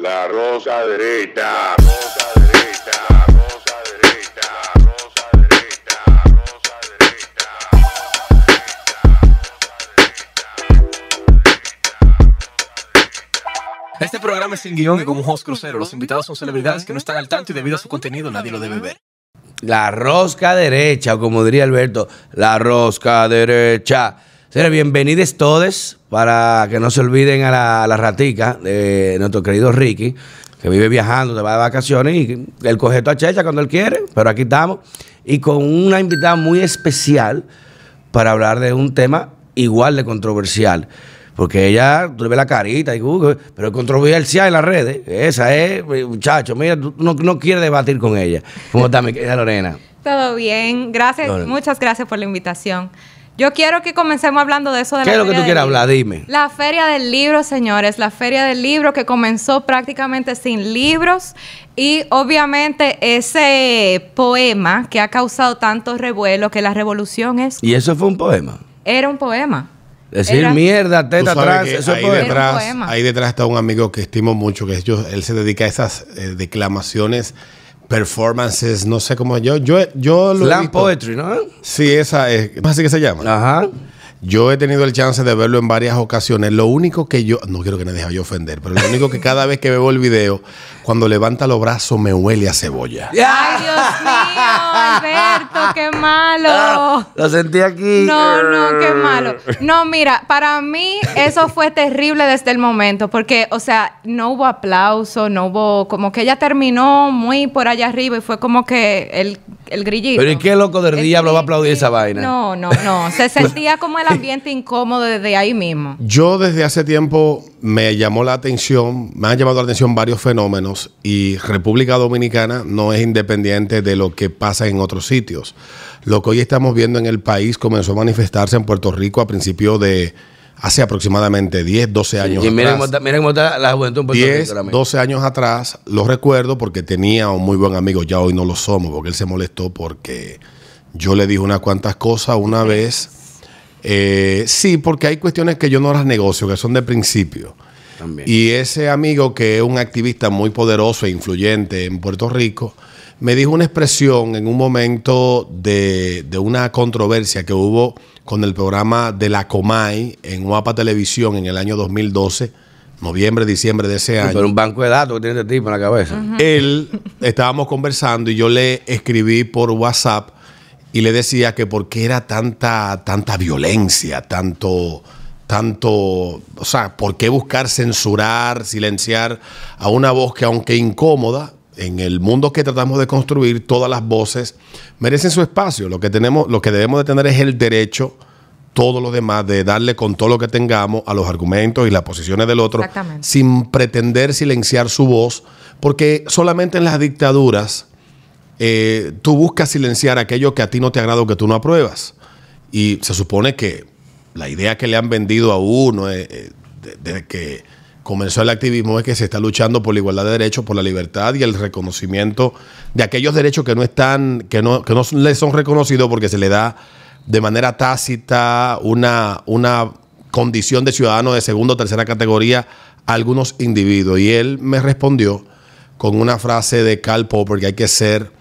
La rosa derecha. Rosa derecha. Rosa derecha. Rosa derecha. Rosa derecha. Este programa es sin guion y como un host crucero. Los invitados son celebridades que no están al tanto y debido a su contenido nadie lo debe ver. La rosca derecha, o como diría Alberto, la rosca derecha. Señores, bienvenidos todos para que no se olviden a la, a la ratica de nuestro querido Ricky, que vive viajando, se va de vacaciones y él coge toda checha cuando él quiere, pero aquí estamos. Y con una invitada muy especial para hablar de un tema igual de controversial. Porque ella, tú le ves la carita, y, uh, pero es controversial en las redes. Esa es, muchacho, mira, tú no, no quieres debatir con ella. ¿Cómo está mi querida Lorena? Todo bien, gracias, Lorena. muchas gracias por la invitación. Yo quiero que comencemos hablando de eso de ¿Qué la es lo que tú quieres hablar? Dime. La Feria del Libro, señores, la Feria del Libro que comenzó prácticamente sin libros y obviamente ese poema que ha causado tanto revuelo que la revolución es Y eso fue un poema. era un poema. Decir Era- mierda, Tú teta sabes atrás, que eso es ahí un detrás, poema. ahí detrás está un amigo que estimo mucho, que es yo, él se dedica a esas eh, declamaciones, performances, no sé cómo yo, yo, yo lo Slam poetry, ¿no? Sí, esa es, así que se llama. Ajá. Yo he tenido el chance de verlo en varias ocasiones. Lo único que yo, no quiero que me deje yo ofender, pero lo único que cada vez que veo el video, cuando levanta los brazos me huele a cebolla. Ay, Dios mío, Alberto, qué malo. Lo sentí aquí. No, no, qué malo. No, mira, para mí eso fue terrible desde el momento, porque, o sea, no hubo aplauso, no hubo, como que ella terminó muy por allá arriba y fue como que el, el grillito. Pero ¿y qué loco del El diablo va a aplaudir esa vaina? No, no, no. Se sentía como el ambiente incómodo desde ahí mismo. Yo desde hace tiempo me llamó la atención, me han llamado la atención varios fenómenos y República Dominicana no es independiente de lo que pasa en otros sitios. Lo que hoy estamos viendo en el país comenzó a manifestarse en Puerto Rico a principios de hace aproximadamente 10, 12 años Y miren atrás. cómo, está, miren cómo está la juventud en Puerto 10, Rico ahora mismo. 12 años atrás, lo recuerdo porque tenía un muy buen amigo, ya hoy no lo somos, porque él se molestó porque yo le dije unas cuantas cosas una vez. Eh, sí, porque hay cuestiones que yo no las negocio, que son de principio. También. Y ese amigo, que es un activista muy poderoso e influyente en Puerto Rico, me dijo una expresión en un momento de, de una controversia que hubo con el programa de la Comay en Guapa Televisión en el año 2012, noviembre, diciembre de ese año. Pero un banco de datos que tiene este tipo en la cabeza. Él, estábamos conversando y yo le escribí por WhatsApp y le decía que por qué era tanta, tanta violencia, tanto, tanto, o sea, por qué buscar censurar, silenciar a una voz que aunque incómoda, en el mundo que tratamos de construir, todas las voces merecen su espacio. Lo que tenemos, lo que debemos de tener es el derecho, todo lo demás, de darle con todo lo que tengamos a los argumentos y las posiciones del otro, sin pretender silenciar su voz, porque solamente en las dictaduras eh, tú buscas silenciar aquello que a ti no te agrada o que tú no apruebas. Y se supone que la idea que le han vendido a uno eh, eh, desde que comenzó el activismo es que se está luchando por la igualdad de derechos, por la libertad y el reconocimiento de aquellos derechos que no están, que no, que no le son reconocidos porque se le da de manera tácita una, una condición de ciudadano de segunda o tercera categoría a algunos individuos. Y él me respondió con una frase de Karl Popper que hay que ser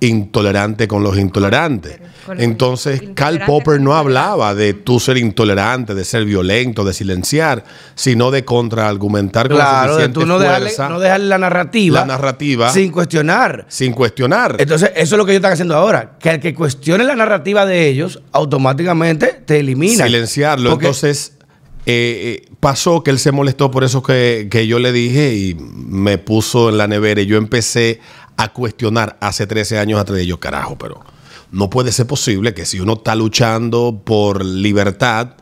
intolerante con los intolerantes. Con Entonces, Karl Popper no hablaba de tú ser intolerante, de ser violento, de silenciar, sino de contraargumentar con la Claro, de suficiente tú no dejarle, fuerza no dejarle la narrativa. la narrativa Sin cuestionar. sin cuestionar. Entonces, eso es lo que ellos están haciendo ahora. Que el que cuestione la narrativa de ellos, automáticamente te elimina. silenciarlo. Porque- Entonces, eh, eh, pasó que él se molestó por eso que, que yo le dije y me puso en la nevera. Y yo empecé a cuestionar hace 13 años atrás de yo, carajo, pero no puede ser posible que si uno está luchando por libertad,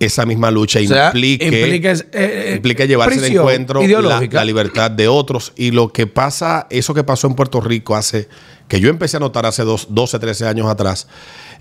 esa misma lucha O sea, implique, implica, eh, eh, implica llevarse de encuentro la, la libertad de otros. Y lo que pasa, eso que pasó en Puerto Rico hace, que yo empecé a notar hace dos, 12, 13 años atrás,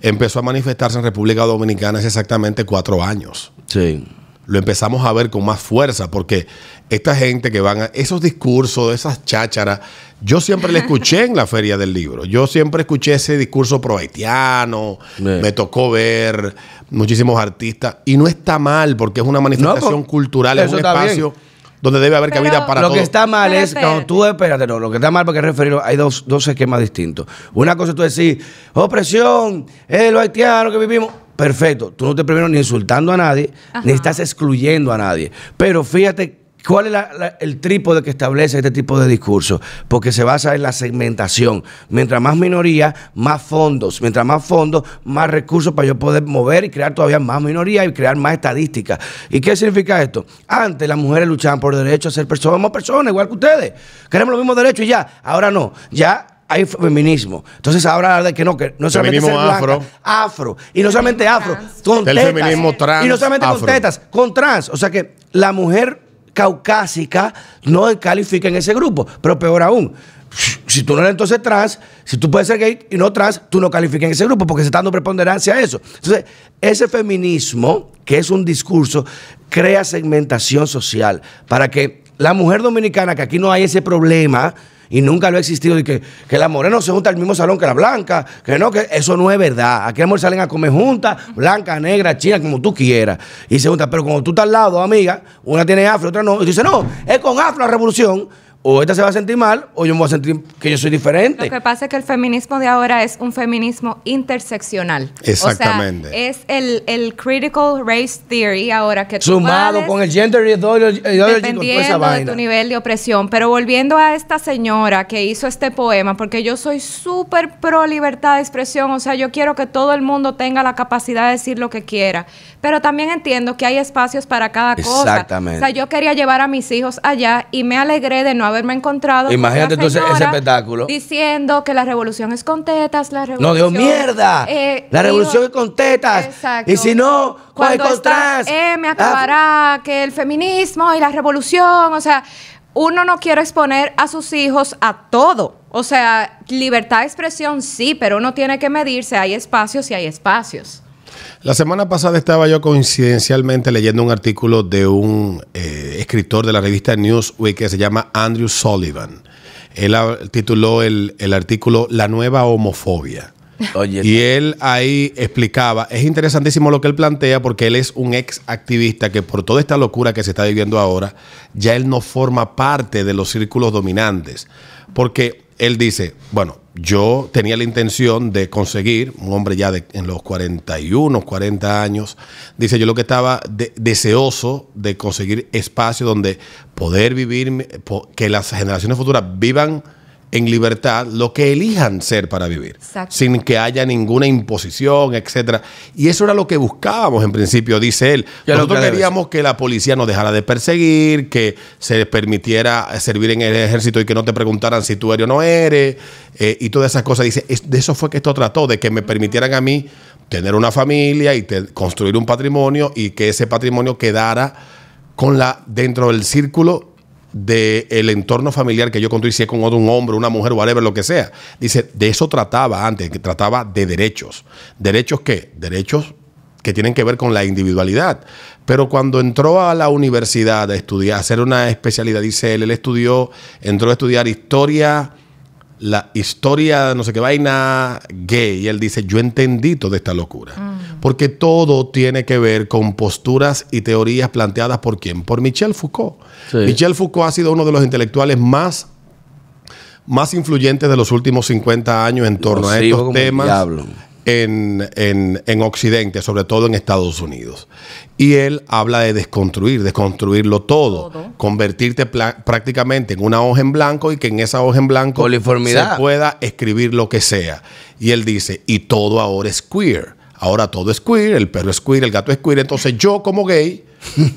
empezó a manifestarse en República Dominicana hace exactamente cuatro años. Sí. Lo empezamos a ver con más fuerza, porque esta gente que van a esos discursos, esas chácharas, yo siempre le escuché en la feria del libro. Yo siempre escuché ese discurso pro haitiano, Yeah. me tocó ver muchísimos artistas, y no está mal, porque es una manifestación pues, cultural, es un espacio donde debe haber Pero- cabida para lo todo. que está mal Pero es cuando espérate. tú, espérate, no, lo que está mal porque referirlo, hay dos, dos esquemas distintos. Una cosa es tú decir, opresión, eh, los haitianos que vivimos. Perfecto, tú no estás primero ni insultando a nadie, ni estás excluyendo a nadie. Pero fíjate cuál es la- la- el trípode que establece este tipo de discurso, porque se basa en la segmentación. Mientras más minoría, más fondos. Mientras más fondos, más recursos para yo poder mover y crear todavía más minoría y crear más estadísticas. ¿Y qué significa esto? Antes las mujeres luchaban por derecho a ser personas, somos personas igual que ustedes. Queremos los mismos derechos y ya. Ahora no. Ya hay feminismo. Entonces ahora de que no, que no solamente Feminismo ser blanca, afro. afro. Y no solamente afro, con El tetas. feminismo trans, Y no solamente afro. con tetas, con trans. O sea que la mujer caucásica no califica en ese grupo. Pero peor aún, si tú no eres entonces trans, si tú puedes ser gay y no trans, tú no calificas en ese grupo porque se está dando preponderancia a eso. Entonces, ese feminismo, que es un discurso, crea segmentación social para que la mujer dominicana, que aquí no hay ese problema, y nunca lo ha existido. De que, que la morena se junta al mismo salón que la blanca, que no, que eso no es verdad. Aquí mujeres salen a comer juntas, blanca, negra, china, como tú quieras. Y se juntan, pero cuando tú estás al lado, amiga, una tiene afro, otra no, y tú dices, no, es con afro la revolución, o esta se va a sentir mal, o yo me voy a sentir que yo soy diferente. Lo que pasa es que el feminismo de ahora es un feminismo interseccional. Exactamente. O sea, es el, el critical race theory ahora que tú Sumado con el gender ideology, ideology, con esa Dependiendo de vaina. tu nivel de opresión. Pero volviendo a esta señora que hizo este poema, porque yo soy súper pro libertad de expresión, o sea, yo quiero que todo el mundo tenga la capacidad de decir lo que quiera. Pero también entiendo que hay espacios para cada cosa. Exactamente. O sea, yo quería llevar a mis hijos allá y me alegré de no haberme encontrado. con Imagínate una tú ese- espectáculo. Diciendo que la revolución es con tetas, la No, revolución. Dios, mierda. eh, la revolución dijo- es con tetas. Exacto. Y si no, ¿cuál es cuando con eh, me Ah, acabará que el feminismo y la revolución, o sea, uno no quiere exponer a sus hijos a todo. O sea, libertad de expresión sí, pero uno tiene que medirse, hay espacios y hay espacios. La semana pasada estaba yo coincidencialmente leyendo un artículo de un eh, escritor de la revista Newsweek que se llama Andrew Sullivan. Él tituló el, el artículo La nueva homofobia. Oye, Y él ahí explicaba, es interesantísimo lo que él plantea porque él es un ex activista que por toda esta locura que se está viviendo ahora, ya él no forma parte de los círculos dominantes. Porque él dice, bueno, yo tenía la intención de conseguir, un hombre ya de, en los 41, 40 años, dice yo lo que estaba de- deseoso de conseguir espacio donde poder vivir, que las generaciones futuras vivan en libertad lo que elijan ser para vivir, Exacto. sin que haya ninguna imposición, etcétera. Y eso era lo que buscábamos en principio, dice él. Nosotros que queríamos que la policía nos dejara de perseguir, que se permitiera servir en el ejército y que no te preguntaran si tú eres o no eres, eh, y todas esas cosas. Dice, es- de eso fue que esto trató, de que me permitieran a mí tener una familia y te- construir un patrimonio y que ese patrimonio quedara con la dentro del círculo del entorno familiar que yo construí, si es con otro, un hombre, una mujer, whatever, lo que sea. Dice, de eso trataba antes, que trataba de derechos. ¿Derechos qué? Derechos que tienen que ver con la individualidad. Pero cuando entró a la universidad a estudiar, a hacer una especialidad, dice él, él estudió, entró a estudiar historia, la historia, no sé qué vaina, gay. Y él dice, yo entendí toda esta locura. Porque todo tiene que ver con posturas y teorías planteadas por quién? Por Michel Foucault. Sí. Michel Foucault ha sido uno de los intelectuales más, más influyentes de los últimos 50 años en torno a estos temas diablo. En, en- en Occidente, sobre todo en Estados Unidos. Y él habla de desconstruir, desconstruirlo todo, Todo. convertirte prácticamente en una hoja en blanco y que en esa hoja en blanco se pueda escribir lo que sea. Y él dice, y todo ahora es queer. Ahora todo es queer, el perro es queer, el gato es queer. Entonces yo como gay,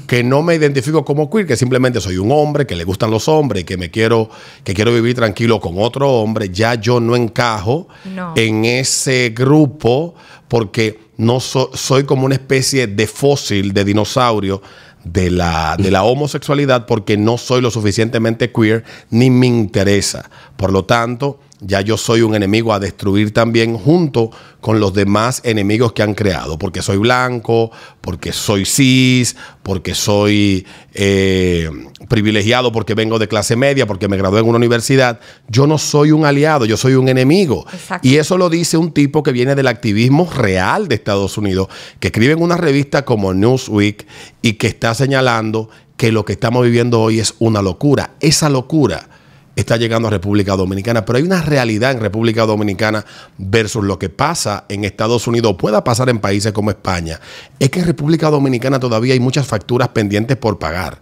que no me identifico como queer, que simplemente soy un hombre, que le gustan los hombres, que me quiero, que quiero vivir tranquilo con otro hombre, ya yo no encajo No. en ese grupo porque no so- soy como una especie de fósil, de dinosaurio de la, de la homosexualidad porque no soy lo suficientemente queer ni me interesa. Por lo tanto, ya yo soy un enemigo a destruir también junto con los demás enemigos que han creado, porque soy blanco, porque soy cis, porque soy eh, privilegiado, porque vengo de clase media, porque me gradué en una universidad. Yo no soy un aliado, yo soy un enemigo. Exacto. Y eso lo dice un tipo que viene del activismo real de Estados Unidos, que escribe en una revista como Newsweek y que está señalando que lo que estamos viviendo hoy es una locura. Esa locura está llegando a República Dominicana, pero hay una realidad en República Dominicana versus lo que pasa en Estados Unidos, pueda pasar en países como España. Es que en República Dominicana todavía hay muchas facturas pendientes por pagar.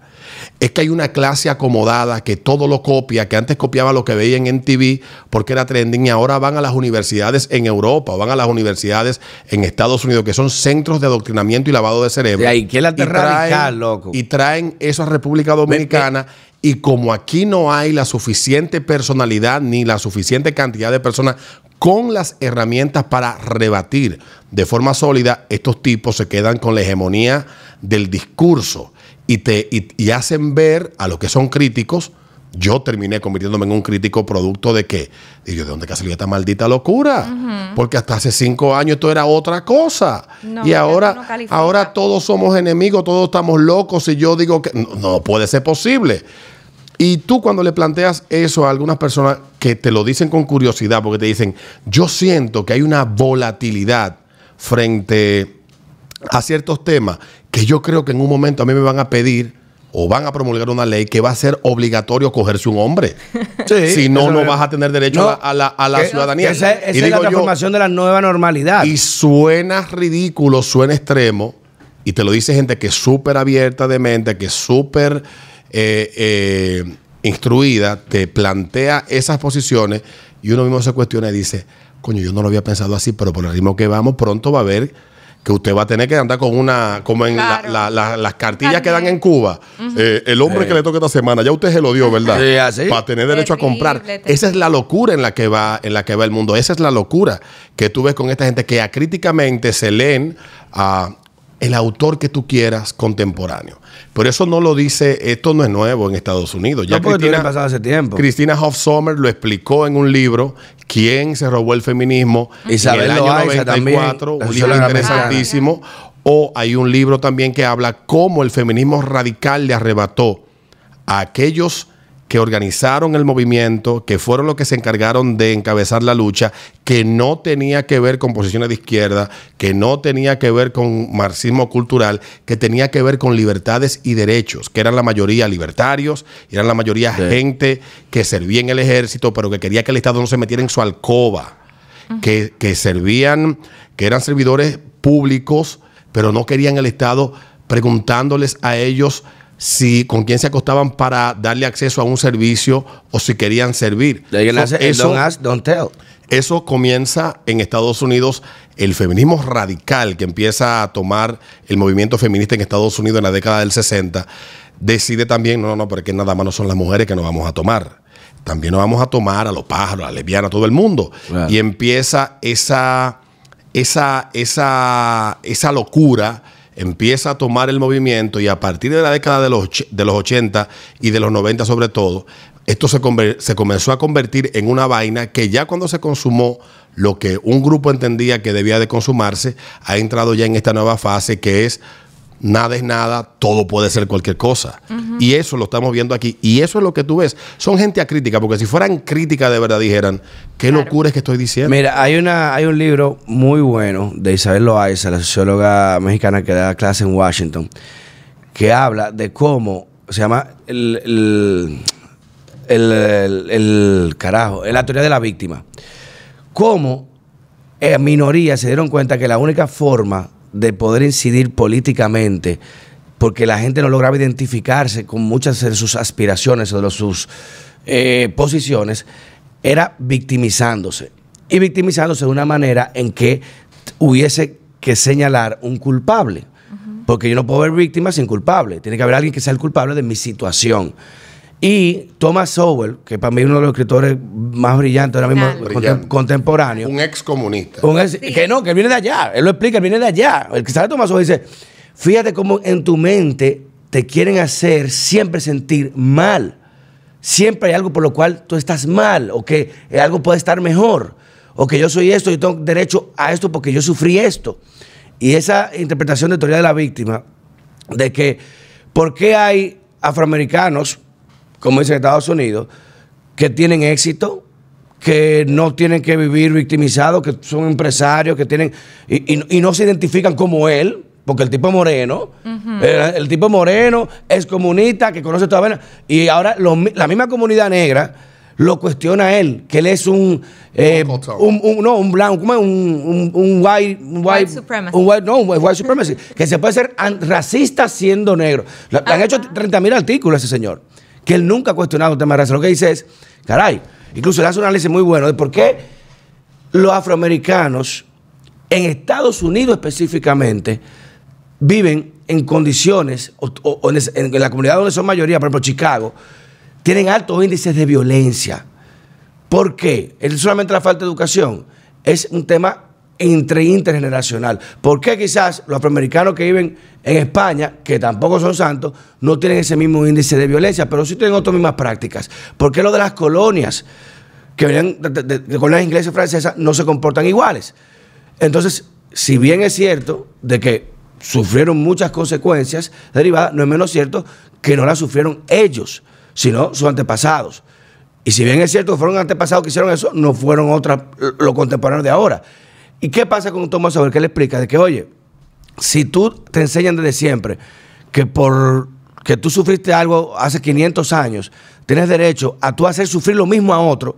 Es que hay una clase acomodada que todo lo copia, que antes copiaba lo que veían en TV porque era trending y ahora van a las universidades en Europa o van a las universidades en Estados Unidos, que son centros de adoctrinamiento y lavado de cerebro. De ahí, que la Y traen- radical, loco. Y traen eso a República Dominicana. Y como aquí no hay la suficiente personalidad ni la suficiente cantidad de personas con las herramientas para rebatir de forma sólida, estos tipos se quedan con la hegemonía del discurso y, te, y, y hacen ver a los que son críticos. Yo terminé convirtiéndome en un crítico producto de que, y yo, ¿de dónde que salió esta maldita locura? Porque hasta hace cinco años esto era otra cosa. No, y ahora, no ahora todos somos enemigos, todos estamos locos. Y yo digo que no, no puede ser posible. Y tú cuando le planteas eso a algunas personas que te lo dicen con curiosidad, porque te dicen, yo siento que hay una volatilidad frente a ciertos temas que yo creo que en un momento a mí me van a pedir o van a promulgar una ley que va a ser obligatorio cogerse un hombre. Sí, si no, no vas a tener derecho No, a la, a la- a la que- ciudadanía. Esa, es la yo, transformación de la nueva normalidad. y suena ridículo, suena extremo, y te lo dice gente que es súper abierta de mente, que es súper eh, eh, instruida, te plantea esas posiciones y uno mismo se cuestiona y dice, coño, yo no lo había pensado así, pero por el ritmo que vamos, pronto va a haber que usted va a tener que andar con una, como en la- Claro. la- la- las cartillas que dan en Cuba. Eh, el hombre Sí. que le toca esta semana, ya usted se lo dio, ¿verdad? Sí, así. Para tener derecho a comprar. Terrible. Esa es la locura en la que va, en la que va el mundo. Esa es la locura que tú ves con esta gente que acríticamente se leen a el autor que tú quieras contemporáneo. Pero eso no lo dice, esto no es nuevo en Estados Unidos. Ya No, Cristina, pasado hace tiempo. Cristina Hoff Sommer lo explicó en un libro, ¿Quién se robó el feminismo? Isabel en el año Loaiza 94, también, un libro interesantísimo. O hay un libro también que habla cómo el feminismo radical le arrebató a aquellos que organizaron el movimiento, que fueron los que se encargaron de encabezar la lucha, que no tenía que ver con posiciones de izquierda, que no tenía que ver con marxismo cultural, que tenía que ver con libertades y derechos, que eran la mayoría libertarios, eran la mayoría Sí. gente que servía en el ejército, pero que quería que el Estado no se metiera en su alcoba, que, que servían, que eran servidores públicos, pero no querían el Estado preguntándoles a ellos si con quién se acostaban para darle acceso a un servicio o si querían servir. Eso, don't ask, don't tell. eso comienza en Estados Unidos, el feminismo radical que empieza a tomar el movimiento feminista en Estados Unidos en la década del 60, decide también, no, no, no, porque nada más no son las mujeres que nos vamos a tomar. También nos vamos a tomar a los pájaros, a las lesbianas, a todo el mundo. Claro. Y empieza esa, esa, esa, esa locura, empieza a tomar el movimiento y a partir de la década de los, de los 80 y de los 90 sobre todo, esto se, se comenzó a convertir en una vaina que ya cuando se consumó lo que un grupo entendía que debía de consumarse, ha entrado ya en esta nueva fase que es nada es nada, todo puede ser cualquier cosa. Y eso lo estamos viendo aquí. Y eso es lo que tú ves. Son gente acrítica, porque si fueran crítica de verdad dijeran, qué Claro. locura es que estoy diciendo. Mira, hay una hay un libro muy bueno de Isabel Loaiza, la socióloga mexicana que da clase en Washington, que habla de cómo se llama el, el, el, el- el- carajo, la teoría de la víctima. Cómo eh, minorías se dieron cuenta que la única forma de poder incidir políticamente, porque la gente no lograba identificarse con muchas de sus aspiraciones o de sus eh, posiciones, era victimizándose. Y victimizándose de una manera en que hubiese que señalar un culpable. Porque yo no puedo ver víctimas sin culpable. Tiene que haber alguien que sea el culpable de mi situación. Y Thomas Sowell, que para mí es uno de los escritores más brillantes ahora mismo Brillante. contem- Brillante. contemporáneos. Un ex comunista. Un ex- que no, que viene de allá. Él lo explica, él viene de allá. El que sabe Tomás Ojo dice, fíjate cómo en tu mente te quieren hacer siempre sentir mal. siempre hay algo por lo cual tú estás mal o que algo puede estar mejor o que yo soy esto, yo tengo derecho a esto porque yo sufrí esto. Y esa interpretación de teoría de la víctima, de que por qué hay afroamericanos, como dicen en Estados Unidos, que tienen éxito, que no tienen que vivir victimizados, que son empresarios, que tienen. y, y- y no se identifican como él, porque el tipo es moreno, el, el tipo moreno es comunista, que conoce toda la y ahora lo la misma comunidad negra lo cuestiona a él, que él es un. eh, un, un- no, un blanco, ¿cómo es? Un, un, un white, un White supremacist. un white- no, un white supremacy. que se puede ser racista siendo negro. Le, le han hecho 30 mil artículos a ese señor. Que él nunca ha cuestionado el tema de raza. Lo que dice es, caray, incluso le hace un análisis muy bueno de por qué los afroamericanos en Estados Unidos específicamente viven en condiciones, o, en, en la comunidad donde son mayoría, por ejemplo Chicago, tienen altos índices de violencia. ¿Por qué? Es solamente la falta de educación. Es un tema entre intergeneracional. ¿Por qué quizás los afroamericanos que viven en España, que tampoco son santos, no tienen ese mismo índice de violencia, pero sí tienen otras mismas prácticas? ¿Por qué lo de las colonias, que venían de, de- de colonias inglesas y francesas, no se comportan iguales? Entonces, si bien es cierto de que sufrieron muchas consecuencias derivadas, no es menos cierto que no las sufrieron ellos, sino sus antepasados. Y si bien es cierto que fueron antepasados que hicieron eso, no fueron otras los contemporáneos de ahora. ¿Y qué pasa con Thomas Sowell? Que le explica de que, oye, si tú te enseñan desde siempre que por que tú sufriste algo hace 500 años, tienes derecho a tú hacer sufrir lo mismo a otro,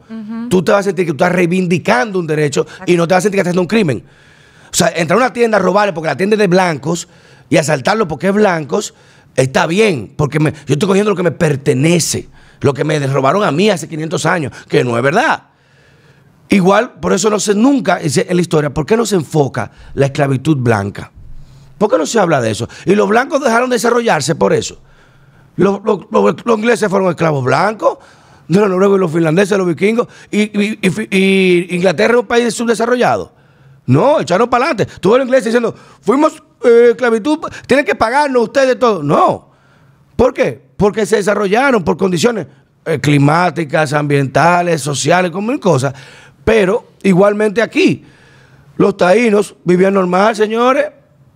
tú te vas a sentir que tú estás reivindicando un derecho y no te vas a sentir que estás haciendo un crimen. O sea, entrar a una tienda a robarle porque la tienda es de blancos y asaltarlo porque es blancos, está bien, porque me- yo estoy cogiendo lo que me pertenece, lo que me robaron a mí hace 500 años, que no es verdad. Igual, por eso no se nunca en la historia, ¿por qué no se enfoca la esclavitud blanca? ¿Por qué no se habla de eso? Y los blancos dejaron de desarrollarse por eso. Los, ingleses fueron esclavos blancos, de los noruegos y los finlandeses, los vikingos, y, Inglaterra es un país subdesarrollado. No, echaron para adelante. Ves los ingleses diciendo, fuimos eh, esclavitud, tienen que pagarnos ustedes todo. No. ¿Por qué? Porque se desarrollaron por condiciones eh, climáticas, ambientales, sociales, con mil cosas. Pero igualmente aquí, los taínos vivían normal, señores,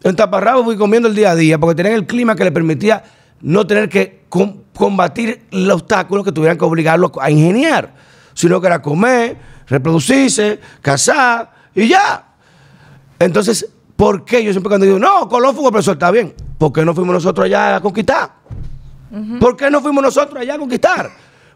en taparrabos y comiendo el día a día, porque tenían el clima que les permitía no tener que com- combatir los obstáculos que tuvieran que obligarlos a ingeniar, sino que era comer, reproducirse, cazar y ya. Entonces, ¿por qué? Yo siempre cuando digo, no, Colón fue un opresor, está bien. ¿Por qué no fuimos nosotros allá a conquistar? ¿Por qué no fuimos nosotros allá a conquistar?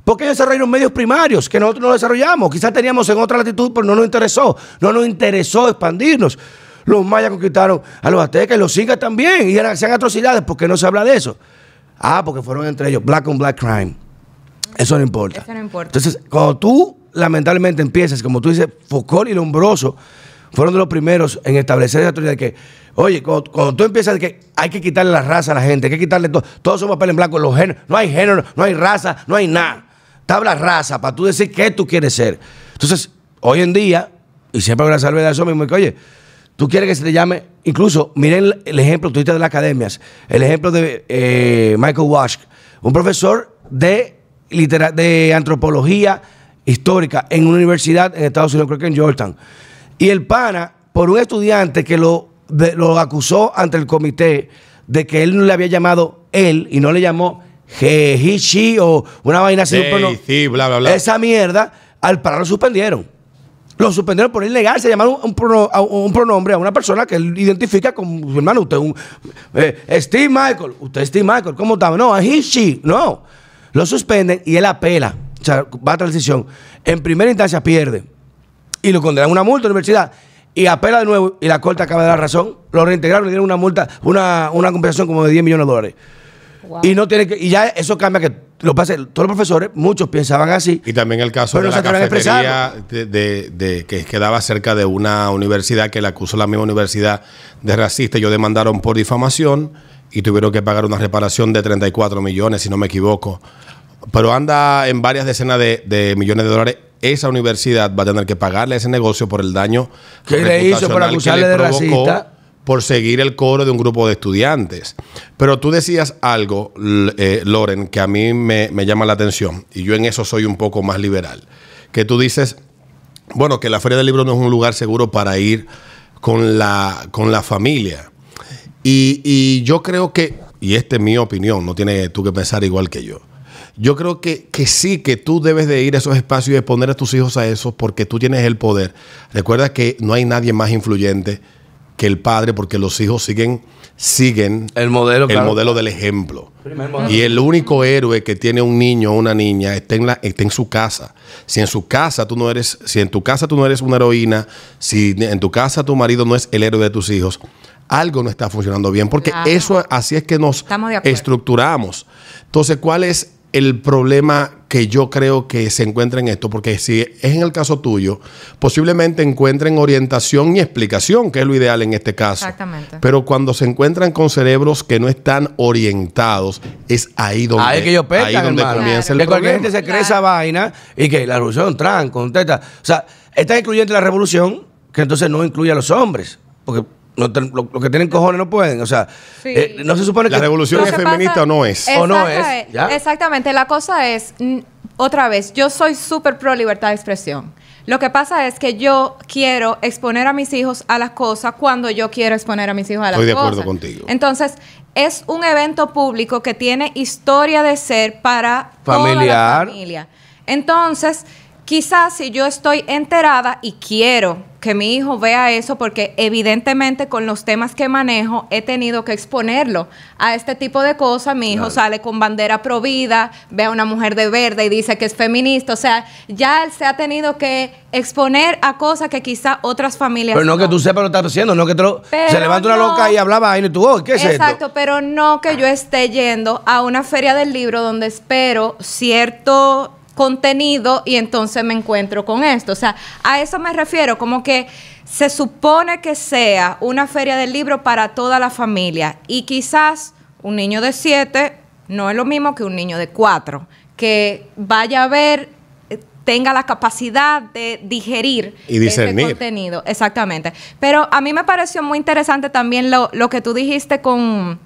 ¿Por qué ellos desarrollaron medios primarios que nosotros no desarrollamos? Quizás teníamos en otra latitud, pero no nos interesó. No nos interesó expandirnos. Los mayas conquistaron a los aztecas y los incas también. Y eran- hacían atrocidades. ¿Por qué no se habla de eso? Ah, porque fueron entre ellos. Black on black crime. Eso no importa. Eso no importa. Entonces, cuando tú lamentablemente empiezas, como tú dices, Foucault y Lombroso fueron de los primeros en establecer esa autoridad de que, oye, cuando, cuando tú empiezas de que hay que quitarle la raza a la gente, hay que quitarle todo, todos somos papel en blanco, los géneros, no hay género, no hay raza, no hay nada. Tabla raza para tú decir qué tú quieres ser. Entonces, hoy en día, y siempre hago la salvedad de eso mismo, que oye, tú quieres que se te llame, incluso, miren el, el ejemplo, tú de las academias, el ejemplo de eh, Michael Wash, un profesor de, litera- de antropología histórica en una universidad en Estados Unidos, creo que en Georgetown. Y el pana, por un estudiante que lo, de- lo acusó ante el comité de que él no le había llamado él y no le llamó he, he, she o una vaina así. pronom- sí, bla, bla, bla. Esa mierda, al parar lo suspendieron. Lo suspendieron por ilegarse, llamaron un, prono- a un pronombre a una persona que él identifica como su hermano. Usted es un. eh, Steve Michael. Usted es Steve Michael. ¿Cómo estaba? No, he, she. No. Lo suspenden y él apela. O sea, va a transición. En primera instancia pierde. Y lo condenan a una multa a la universidad. Y apela de nuevo y la corte acaba de dar razón. Lo reintegraron y le dieron una multa, una, una compensación como de 10 millones de dólares. Y no tiene que, y ya eso cambia que lo que que todos los profesores, muchos pensaban así. Y también el caso Pero de no la cafetería de, de- de- que quedaba cerca de una universidad que le acusó la misma universidad de racista. Ellos demandaron por difamación y tuvieron que pagar una reparación de 34 millones, si no me equivoco. Pero anda en varias decenas de, de millones de dólares. Esa universidad va a tener que pagarle ese negocio por el daño ¿Qué le hizo que acusarle le de provocó racista? Por seguir el coro de un grupo de estudiantes. Pero tú decías algo, eh, Loren, que a mí me, me llama la atención, y yo en eso soy un poco más liberal, que tú dices, bueno, que la Feria del Libro no es un lugar seguro para ir con la, con la familia. Y, y yo creo que, y esta es mi opinión, no tienes tú que pensar igual que yo. Yo creo que, que sí, que tú debes de ir a esos espacios y exponer a tus hijos a eso porque tú tienes el poder. Recuerda que no hay nadie más influyente que el padre porque los hijos siguen, siguen El modelo, el claro. modelo del ejemplo. Modelo. Y el único héroe que tiene un niño o una niña está en, la, está en su casa. Si en su casa tú no eres, si en tu casa tú no eres una heroína, si en tu casa tu marido no es el héroe de tus hijos, algo no está funcionando bien. Porque Claro. eso así es que nos estructuramos. Entonces, ¿cuál es el problema que yo creo que se encuentra en esto? Porque si es en el caso tuyo, posiblemente encuentren orientación y explicación, que es lo ideal en este caso. Exactamente. Pero cuando se encuentran con cerebros que no están orientados, es ahí donde, Ahí es que ellos pecan, ahí donde hermano. comienza el que cualquier problema. gente se cree Claro. esa vaina y que la revolución trans, contesta. O sea, es tan incluyente la revolución que entonces no incluye a los hombres. Porque no lo, lo que tienen cojones no pueden. O sea, Sí. eh, no se supone La que. revolución Lo es que feminista pasa- o no es. ¿O no es? ¿Ya? Exactamente. La cosa es, otra vez, yo soy súper pro libertad de expresión. Lo que pasa es que yo quiero exponer a mis hijos a las cosas cuando yo quiero exponer a mis hijos a las Estoy de cosas. acuerdo contigo. Entonces, es un evento público que tiene historia de ser para toda Familiar. la familia. Entonces, quizás si yo estoy enterada y quiero que mi hijo vea eso, porque evidentemente con los temas que manejo he tenido que exponerlo a este tipo de cosas. Mi hijo sale con bandera provida, ve a una mujer de verde y dice que es feminista. O sea, ya él se ha tenido que exponer a cosas que quizás otras familias Pero no que tú sepas lo que estás haciendo, no que te lo- se levanta una loca y habla vaina y tú, oh, ¿qué es Exacto, esto? pero no que yo esté yendo a una feria del libro donde espero cierto contenido y entonces me encuentro con esto. O sea, a eso me refiero, como que se supone que sea una feria del libro para toda la familia y quizás un niño de siete no es lo mismo que un niño de cuatro, que vaya a ver, eh, tenga la capacidad de digerir Y ese discernir. contenido. Exactamente. Pero a mí me pareció muy interesante también lo, lo que tú dijiste con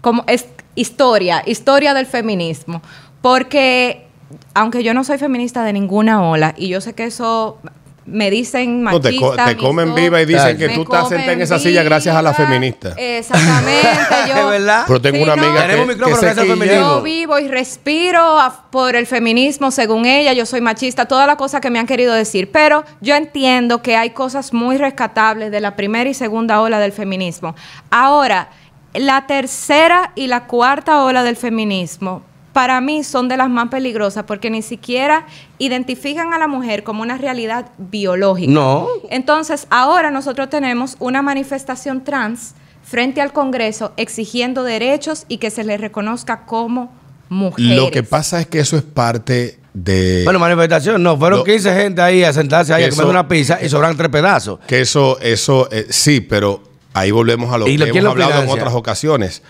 como es historia, historia del feminismo. Porque aunque yo no soy feminista de ninguna ola, y yo sé que eso me dicen No, te, co- machista, te comen viva y dicen que tú estás sentada en esa silla gracias a la feminista. Exactamente. yo, ¿Es verdad? Pero tengo Sí, una no. amiga Tenemos que, micrófono que se feminismo. yo vivo y respiro a- por el feminismo según ella, yo soy machista, toda la cosa que me han querido decir, pero yo entiendo que hay cosas muy rescatables de la primera y segunda ola del feminismo. Ahora, la tercera y la cuarta ola del feminismo para mí son de las más peligrosas porque ni siquiera identifican a la mujer como una realidad biológica. No. Entonces, ahora nosotros tenemos una manifestación trans frente al Congreso exigiendo derechos y que se les reconozca como mujeres. Lo que pasa es que eso es parte de... Bueno, manifestación, no, fueron Lo- 15 gente ahí a sentarse ahí a comer una pizza y sobran tres pedazos. Que eso, eso, eh, sí, pero ahí volvemos a lo ¿Y que lo- hemos hablado en otras ocasiones.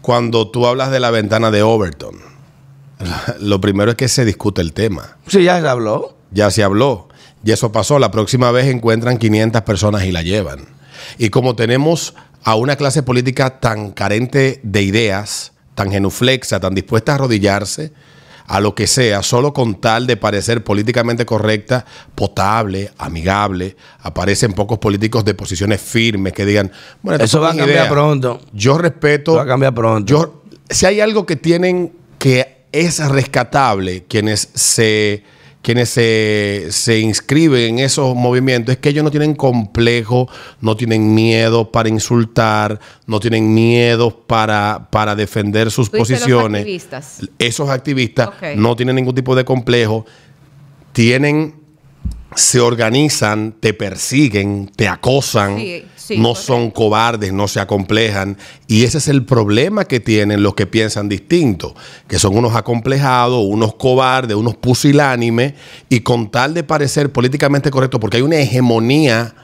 Cuando tú hablas de la ventana de Overton, lo primero es que se discute el tema. Sí, ya se habló. Ya se habló. Y eso pasó. La próxima vez encuentran 500 personas y la llevan. Y como tenemos a una clase política tan carente de ideas, tan genuflexa, tan dispuesta a arrodillarse a lo que sea, solo con tal de parecer políticamente correcta, potable, amigable, aparecen pocos políticos de posiciones firmes que digan, bueno, Eso va a cambiar pronto. Yo respeto. Eso va a cambiar pronto. Yo, si hay algo que tienen que es rescatable, quienes se, quienes se, se inscriben en esos movimientos, es que ellos no tienen complejo, no tienen miedo para insultar, no tienen miedo para, para defender sus los posiciones. activistas. Esos activistas no tienen ningún tipo de complejo, tienen se organizan, te persiguen, te acosan, Sí, sí, no son cobardes, no se acomplejan. Y ese es el problema que tienen los que piensan distinto, que son unos acomplejados, unos cobardes, unos pusilánimes, y con tal de parecer políticamente correcto, porque hay una hegemonía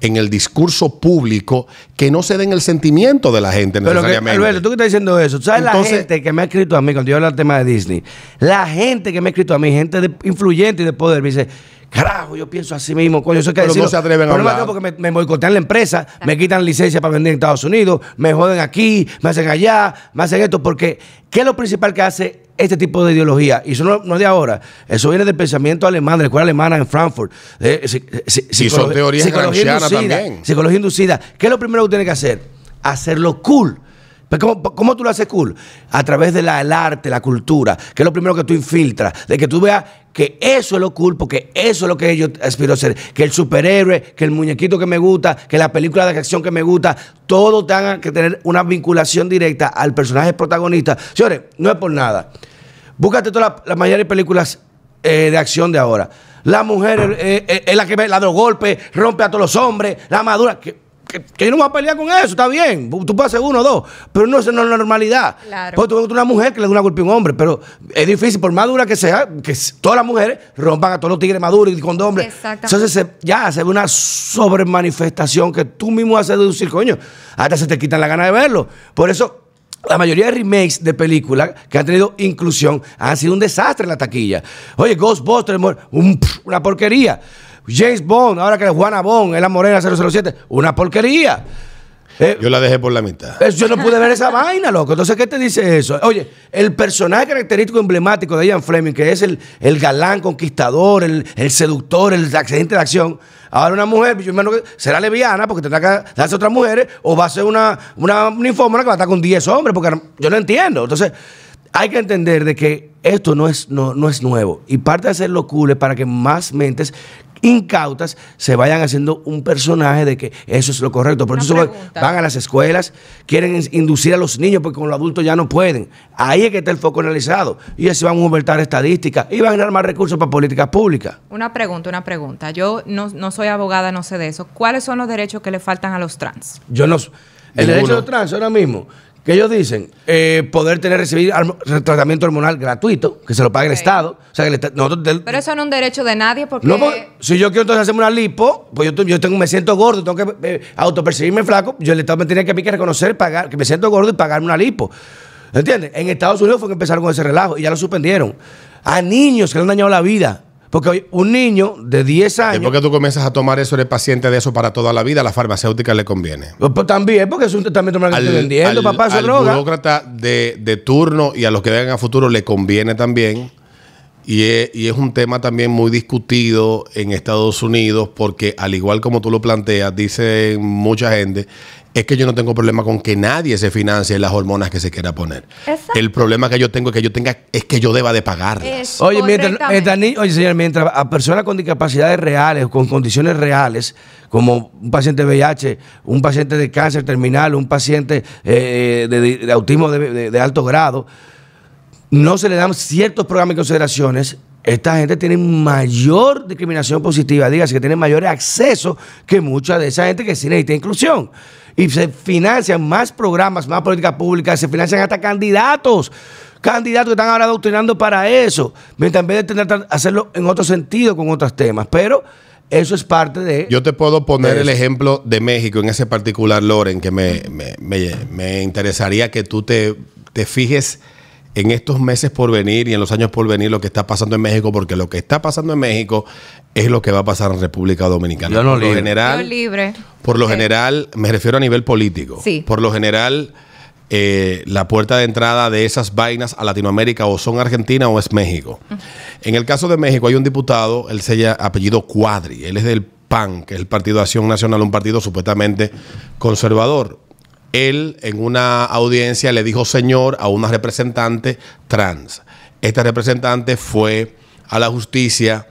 en el discurso público que no se da en el sentimiento de la gente Pero que, necesariamente. Alberto, tú que estás diciendo eso, ¿sabes Entonces- la gente que me ha escrito a mí cuando yo hablo del tema de Disney? La gente que me ha escrito a mí, gente de- influyente y de poder, me dice, Carajo, yo pienso así mismo, coño, eso que Pero no decirlo. se atreven a Pero no hablar. porque me, me boicotean la empresa, me quitan licencia para vender en Estados Unidos, me joden aquí, me hacen allá, me hacen esto, porque ¿qué es lo principal que hace este tipo de ideología? Y eso no, no es de ahora, eso viene del pensamiento alemán, de la escuela alemana en Frankfurt. de psi- psi- Y son teorías psicología inducida, también. Psicología inducida. ¿Qué es lo primero que tiene que hacer? Hacerlo cool. Pero ¿cómo, cómo tú lo haces cool? A través del arte, la cultura, que es lo primero que tú infiltras, de que tú veas que eso es lo cool, porque eso es lo que yo aspiro a ser, que el superhéroe, que el muñequito que me gusta, que la película de acción que me gusta, todo tenga que tener una vinculación directa al personaje protagonista. Señores, no es por nada. Búscate todas las, mayores películas eh, de acción de ahora. La mujer eh, eh, es la que ve- la de los golpes, rompe a todos los hombres, la madura. Que, que, que yo no voy a pelear con eso, está bien. Tú puedes hacer uno o dos, pero no es no es la normalidad. Claro. Porque tú ves una mujer que le da una golpe a un hombre, pero es difícil, por más dura que sea, que todas las mujeres rompan a todos los tigres maduros y con hombres. Entonces se- ya se ve una sobremanifestación que tú mismo haces deducir, coño, hasta se te quitan la gana de verlo. Por eso la mayoría de remakes de películas que han tenido inclusión han sido un desastre en la taquilla. Oye, Ghostbusters, una porquería. James Bond, ahora que es Juana Bond, es la morena 007, una porquería. Eh, Yo la dejé por la mitad. eso yo no pude ver esa vaina, loco. Entonces, ¿qué te dice eso? Oye, el personaje característico emblemático de Ian Fleming, que es el, el galán conquistador, el, el seductor, el accidente de acción. Ahora una mujer, yo imagino que será leviana porque tendrá que darse otras mujeres, o va a ser una, una ninfómana que va a estar con 10 hombres, porque yo no entiendo. Entonces, hay que entender de que esto no es, no, no es nuevo. Y parte de hacerlo cool es para que más mentes incautas se vayan haciendo un personaje de que eso es lo correcto. Por Una eso van- pregunta. van a las escuelas, quieren in- inducir a los niños porque con los adultos ya no pueden. Ahí es que está el foco analizado. Y así van a aumentar estadísticas y van a ganar más recursos para políticas públicas. Una pregunta, una pregunta. Yo no, no soy abogada, no sé de eso. ¿Cuáles son los derechos que le faltan a los trans? Yo no. El Ninguno. derecho de trans ahora mismo, que ellos dicen, eh, poder tener, recibir tratamiento hormonal gratuito, que se lo pague el. Estado. O sea, que el Esta- nosotros del- Pero eso no es un derecho de nadie porque... No, porque si yo quiero entonces hacerme una lipo, pues yo, yo tengo, me siento gordo, tengo que eh, autopercibirme flaco, yo el Estado me tiene que, a mí que reconocer, pagar, que me siento gordo y pagarme una lipo. ¿Entiendes? En Estados Unidos fue que empezaron con ese relajo y ya lo suspendieron. A niños que le han dañado la vida. Porque un niño de 10 años. Después que tú comienzas a tomar eso, eres paciente de eso para toda la vida, a la farmacéutica le conviene. Pues, pues, también, porque es un tratamiento que estoy vendiendo, al- papá, al droga. burócrata de, de turno y a los que vengan a futuro le conviene también. Y es, y es un tema también muy discutido en Estados Unidos porque al igual como tú lo planteas, dice mucha gente, es que yo no tengo problema con que nadie se financie las hormonas que se quiera poner. Exacto. El problema que yo tengo es que yo tenga, es que yo deba de pagarlas. Es Oye, mientras, mientras oye, señor, mientras a personas con discapacidades reales, con condiciones reales, como un paciente de VIH, un paciente de cáncer terminal, un paciente eh, de, de autismo de, de- de alto grado, no se le dan ciertos programas y consideraciones, esta gente tiene mayor discriminación positiva, dígase que tiene mayor acceso que mucha de esa gente que sí necesita inclusión. Y se financian más programas, más políticas públicas, se financian hasta candidatos. Candidatos que están ahora adoctrinando para eso, mientras en vez de tener, hacerlo en otro sentido con otros temas. Pero eso es parte de. Yo te puedo poner el ejemplo de México en ese particular, Loren, que me, me- me- me interesaría que tú te, te fijes en estos meses por venir y en los años por venir lo que está pasando en México, porque lo que está pasando en México es lo que va a pasar en República Dominicana. Yo no por lo libre. Yo general, libre. por lo general, me refiero a nivel político. Sí. Por lo general, eh, la puerta de entrada de esas vainas a Latinoamérica o son Argentina o es México. En el caso de México hay un diputado, él se llama apellido Cuadri, él es del PAN, que es el Partido de Acción Nacional, un partido supuestamente conservador. Él en una audiencia le dijo señor a una representante trans. Esta representante fue a la justicia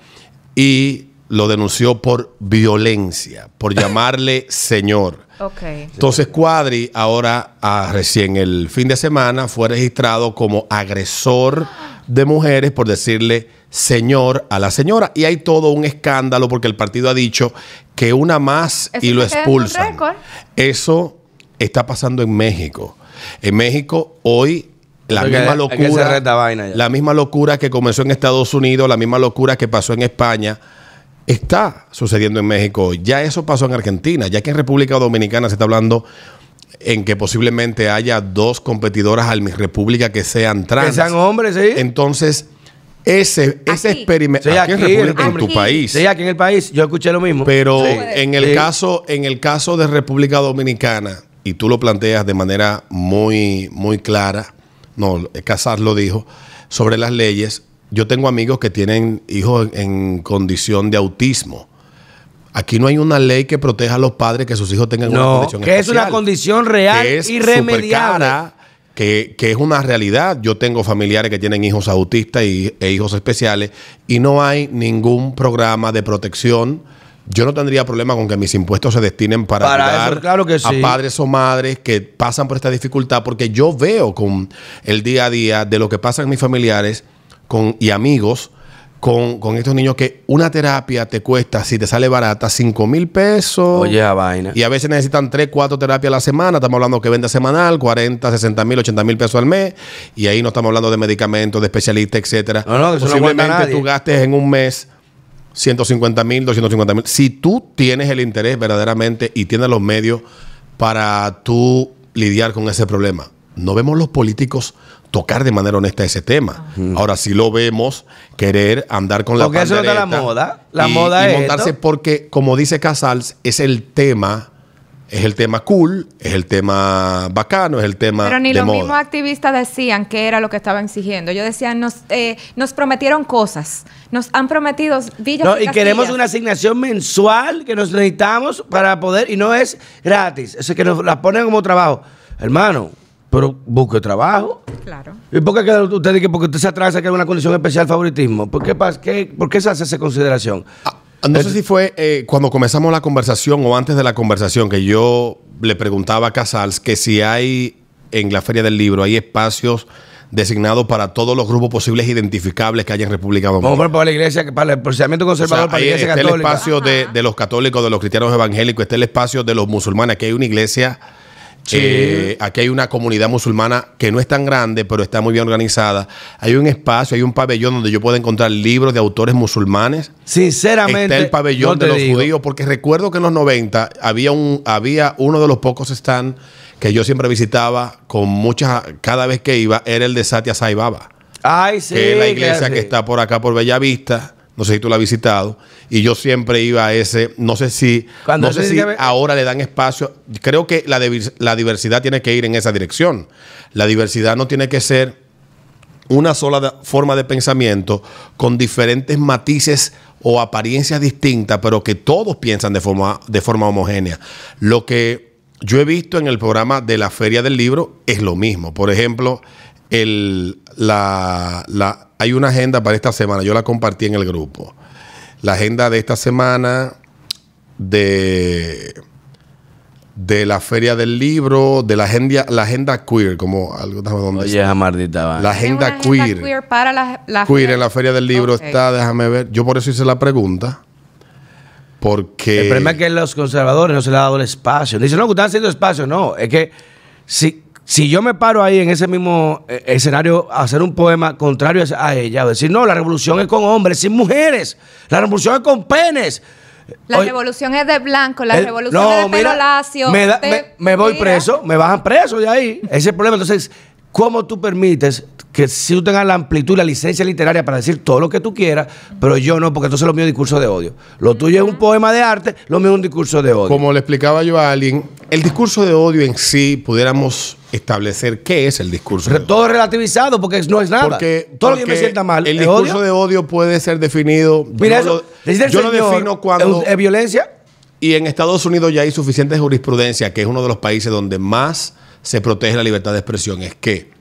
y lo denunció por violencia, por llamarle señor. Ok. Entonces Cuadri ahora, ah, recién el fin de semana, fue registrado como agresor de mujeres por decirle señor a la señora. Y hay todo un escándalo porque el partido ha dicho que una más Eso y lo expulsan. Eso está pasando en México. En México hoy la misma locura, esta vaina ya. la misma locura que comenzó en Estados Unidos, la misma locura que pasó en España, está sucediendo en México. hoy. Ya eso pasó en Argentina, ya que en República Dominicana se está hablando en que posiblemente haya dos competidoras al Miss República que sean trans. que sean hombres, sí. Entonces, ese, ese experimento Sí, aquí en República, en tu país. Sí, aquí en el país, yo escuché lo mismo. Pero Sí. en el Sí. caso, en el caso de República Dominicana, y tú lo planteas de manera muy, muy clara, no, Casas lo dijo, sobre las leyes, yo tengo amigos que tienen hijos en, condición de autismo. Aquí no hay una ley que proteja a los padres que sus hijos tengan una condición que es una condición real, que es irremediable. que, que es una realidad. Yo tengo familiares que tienen hijos autistas y, e hijos especiales y no hay ningún programa de protección. Yo no tendría problema con que mis impuestos se destinen para, Para ayudar eso, claro que a padres o madres que pasan por esta dificultad, porque yo veo con el día a día de lo que pasa en mis familiares con, y amigos con, con estos niños que una terapia te cuesta, si te sale barata, 5 mil pesos. Oye, a vaina. Y a veces necesitan 3, 4 terapias a la semana. Estamos hablando que vende semanal, 40, 60 mil, 80 mil pesos al mes. Y ahí no estamos hablando de medicamentos, de especialistas, etcétera. No, no, eso no Posiblemente nadie. tú gastes en un mes 150 mil, 250 mil. Si tú tienes el interés verdaderamente y tienes los medios para tú lidiar con ese problema. No vemos los políticos tocar de manera honesta ese tema. Ahora sí lo vemos querer andar con la Porque eso está la moda. La y- moda y es montarse esto. porque, como dice Casals, es el tema, es el tema cool, es el tema bacano, es el tema Pero ni de los moda. mismos activistas decían que era lo que estaban exigiendo. Ellos decían, nos, eh, nos prometieron cosas. Nos han prometido villas No, y castillas. queremos una asignación mensual que nos necesitamos para poder, y no es gratis, eso es que nos la ponen como trabajo. Hermano, pero busque trabajo. Claro. ¿Y por qué usted dice que porque usted se atrasa que hay una condición especial favoritismo? ¿Por qué, pas- qué- ¿Por qué se hace esa consideración? Ah, No sé si fue eh, cuando comenzamos la conversación o antes de la conversación que yo le preguntaba a Casals que si hay en la Feria del Libro, hay espacios designados para todos los grupos posibles identificables que hay en República Vamos Dominicana. por para la iglesia, que para el procedimiento O sea, conservador, para la iglesia está el espacio de, de los católicos, de los cristianos evangélicos, está el espacio de los musulmanes. Aquí hay una iglesia, eh, aquí hay una comunidad musulmana que no es tan grande, pero está muy bien organizada. Hay un espacio, hay un pabellón donde yo puedo encontrar libros de autores musulmanes. Sinceramente. Está el pabellón no de los digo. judíos, porque recuerdo que en los 90 había, un, había uno de los pocos stands que yo siempre visitaba con muchas, cada vez que iba, era el de Satya Sai Baba Ay, sí. que es la iglesia que sí. está por acá por Bellavista. No sé si tú la has visitado. Y yo siempre iba a ese. No sé si. Cuando no sé si ahora le dan espacio. Creo que la, la diversidad tiene que ir en esa dirección. La diversidad no tiene que ser una sola forma de pensamiento con diferentes matices o apariencias distintas, pero que todos piensan de forma, de forma homogénea. Lo que yo he visto en el programa de la Feria del Libro es lo mismo. Por ejemplo, el, la, la- hay una agenda para esta semana, yo la compartí en el grupo. La agenda de esta semana de de la feria del libro, de la agenda, la agenda queer, como algo déjame dónde Oye, esa maldita vaina. la agenda, queer. queer para la, la Queer en la Feria del Libro está, déjame ver. Yo por eso hice la pregunta. Porque. El problema es que los conservadores no se les ha dado el espacio. Dicen, no, que están haciendo espacio. No, es que si, si yo me paro ahí en ese mismo eh, escenario a hacer un poema contrario a ella, a decir, no, la revolución es con hombres, sin mujeres. La revolución es con penes. La Oye, revolución es de blanco, la el- revolución no, es de pelo mira, lacio. Me, da- me- me voy preso, me bajan preso de ahí. Ese es el problema. Entonces, ¿cómo tú permites que si tú tengas la amplitud y la licencia literaria para decir todo lo que tú quieras, pero yo no, porque entonces lo mío es discurso de odio? Lo tuyo es un poema de arte, lo mío es un discurso de odio. Como le explicaba yo a alguien, el discurso de odio en sí, pudiéramos establecer qué es el discurso de odio. Todo es relativizado porque no es nada. Porque, todo lo que porque me sienta mal. El ¿es discurso odio? de odio puede ser definido. Mira yo eso. lo, yo lo defino cuando. ¿Es, es violencia? Y en Estados Unidos ya hay suficiente jurisprudencia, que es uno de los países donde más se protege la libertad de expresión. Es que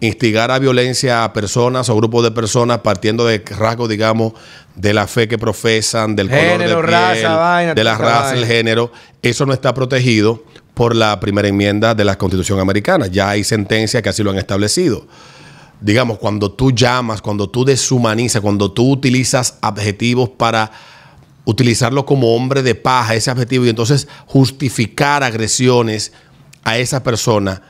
instigar a violencia a personas o grupos de personas partiendo de rasgos, digamos, de la fe que profesan, del Género, color de piel, raza, vaina, de la raza, el género, eso no está protegido por la primera enmienda de la Constitución americana. Ya hay sentencias que así lo han establecido digamos, cuando tú llamas, cuando tú deshumanizas, cuando tú utilizas adjetivos para utilizarlo como hombre de paja, ese adjetivo, y entonces justificar agresiones a esa persona,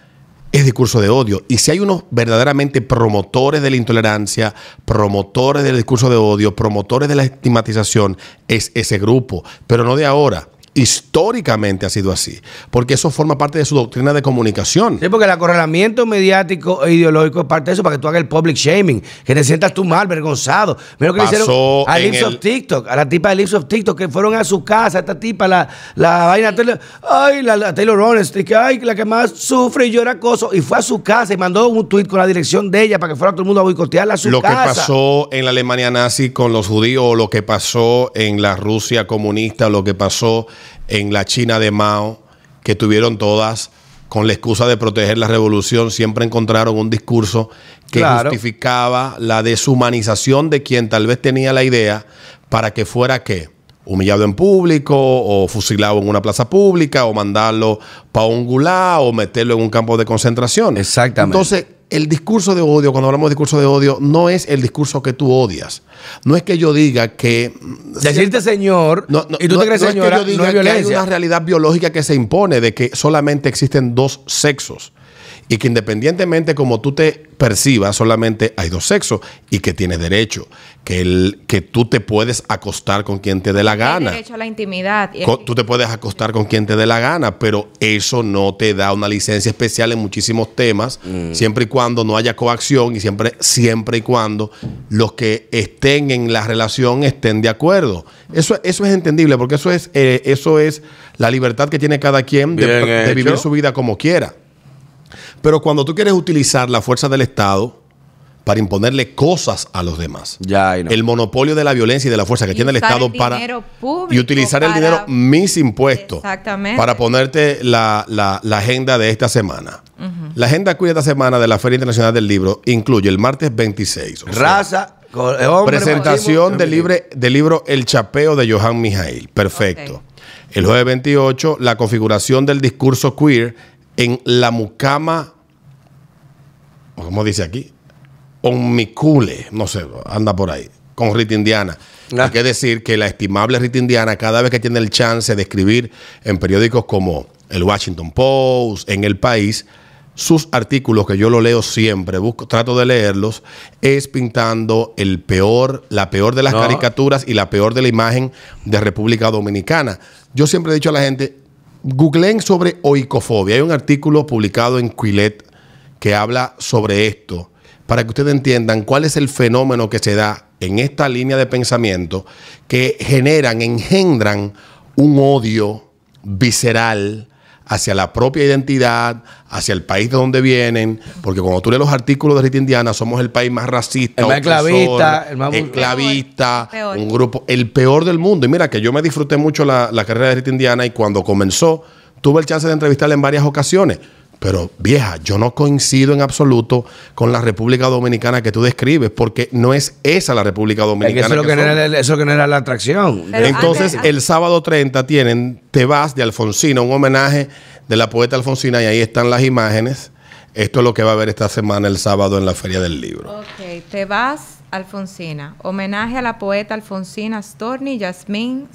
es discurso de odio. Y si hay unos verdaderamente promotores de la intolerancia, promotores del discurso de odio, promotores de la estigmatización, es ese grupo, pero no de ahora. Históricamente ha sido así, porque eso forma parte de su doctrina de comunicación. Sí, porque el acorralamiento mediático e ideológico es parte de eso para que tú hagas el public shaming, que te sientas tú mal, vergonzado. Mira lo que le hicieron a Lips of el- TikTok, a la tipa de Lips of TikTok, que fueron a su casa, esta tipa, la, la vaina, Taylor- ay, la, la Taylor Honest, que ay, la que más sufre y llora acoso, y fue a su casa y mandó un tweet con la dirección de ella para que fuera todo el mundo a boicotearla a su lo que casa. pasó en la Alemania nazi con los judíos, o lo que pasó en la Rusia comunista, o lo que pasó en la China de Mao, que tuvieron todas con la excusa de proteger la revolución, siempre encontraron un discurso que Claro. justificaba la deshumanización de quien tal vez tenía la idea para que fuera qué humillado en público o fusilado en una plaza pública o mandarlo para un gulag o meterlo en un campo de concentración. Exactamente. Entonces, el discurso de odio, cuando hablamos de discurso de odio, no es el discurso que tú odias. No es que yo diga que. Decirte señor, No, no, y tú no- te crees no es que señora, yo diga no es que hay violencia. una realidad biológica que se impone de que solamente existen dos sexos. Y que independientemente como tú te percibas, solamente hay dos sexos y que tienes derecho. Que, el, que tú te puedes acostar con quien te dé la Hay gana. derecho a la intimidad. Tú te puedes acostar con quien te dé la gana, pero eso no te da una licencia especial en muchísimos temas, siempre y cuando no haya coacción y siempre, siempre y cuando los que estén en la relación estén de acuerdo. Eso, eso es entendible, porque eso es, eh, eso es la libertad que tiene cada quien de, vivir su vida como quiera. Pero cuando tú quieres utilizar la fuerza del Estado para imponerle cosas a los demás, Ya, ahí no. el monopolio de la violencia y de la fuerza que Y tiene el Estado el para dinero público y utilizar el dinero mis impuestos Exactamente. para ponerte la, la- la agenda de esta semana. La agenda queer de esta semana de la Feria Internacional del Libro incluye el martes 26. o sea, Raza, hombre, presentación del, libre, del libro El Chapeo de Johan Mijail. Perfecto. El jueves 28, la configuración del discurso queer en la mucama, ¿cómo dice aquí? Onmicule, no sé, anda por ahí, con Rita Indiana. Ah. Hay que decir que la estimable Rita Indiana, cada vez que tiene el chance de escribir en periódicos como el Washington Post, en El País, sus artículos, que yo lo leo siempre, busco, trato de leerlos, es pintando el peor, la peor de las No. caricaturas y la peor de la imagen de República Dominicana. Yo siempre he dicho a la gente, googleen sobre oicofobia. Hay un artículo publicado en Quillet que habla sobre esto, para que ustedes entiendan cuál es el fenómeno que se da en esta línea de pensamiento que generan, engendran un odio visceral hacia la propia identidad, hacia el país de donde vienen, porque cuando tú lees los artículos de Rita Indiana, somos el país más racista, El más esclavista, el más- esclavista, Peor. un grupo, el peor del mundo. Y mira que yo me disfruté mucho la, la carrera de Rita Indiana y cuando comenzó, tuve el chance de entrevistarla en varias ocasiones. Pero vieja, yo no coincido en absoluto con la República Dominicana que tú describes, porque no es esa la República Es que Dominicana. eso lo que eso que genera la atracción. Pero Entonces, antes- el sábado 30 tienen Te vas de Alfonsina, un homenaje de la poeta Alfonsina, y ahí están las imágenes. Esto es lo que va a haber esta semana, el sábado, en la Feria del Libro. Ok, te vas, Alfonsina. Homenaje a la poeta Alfonsina Storni, Yasmín,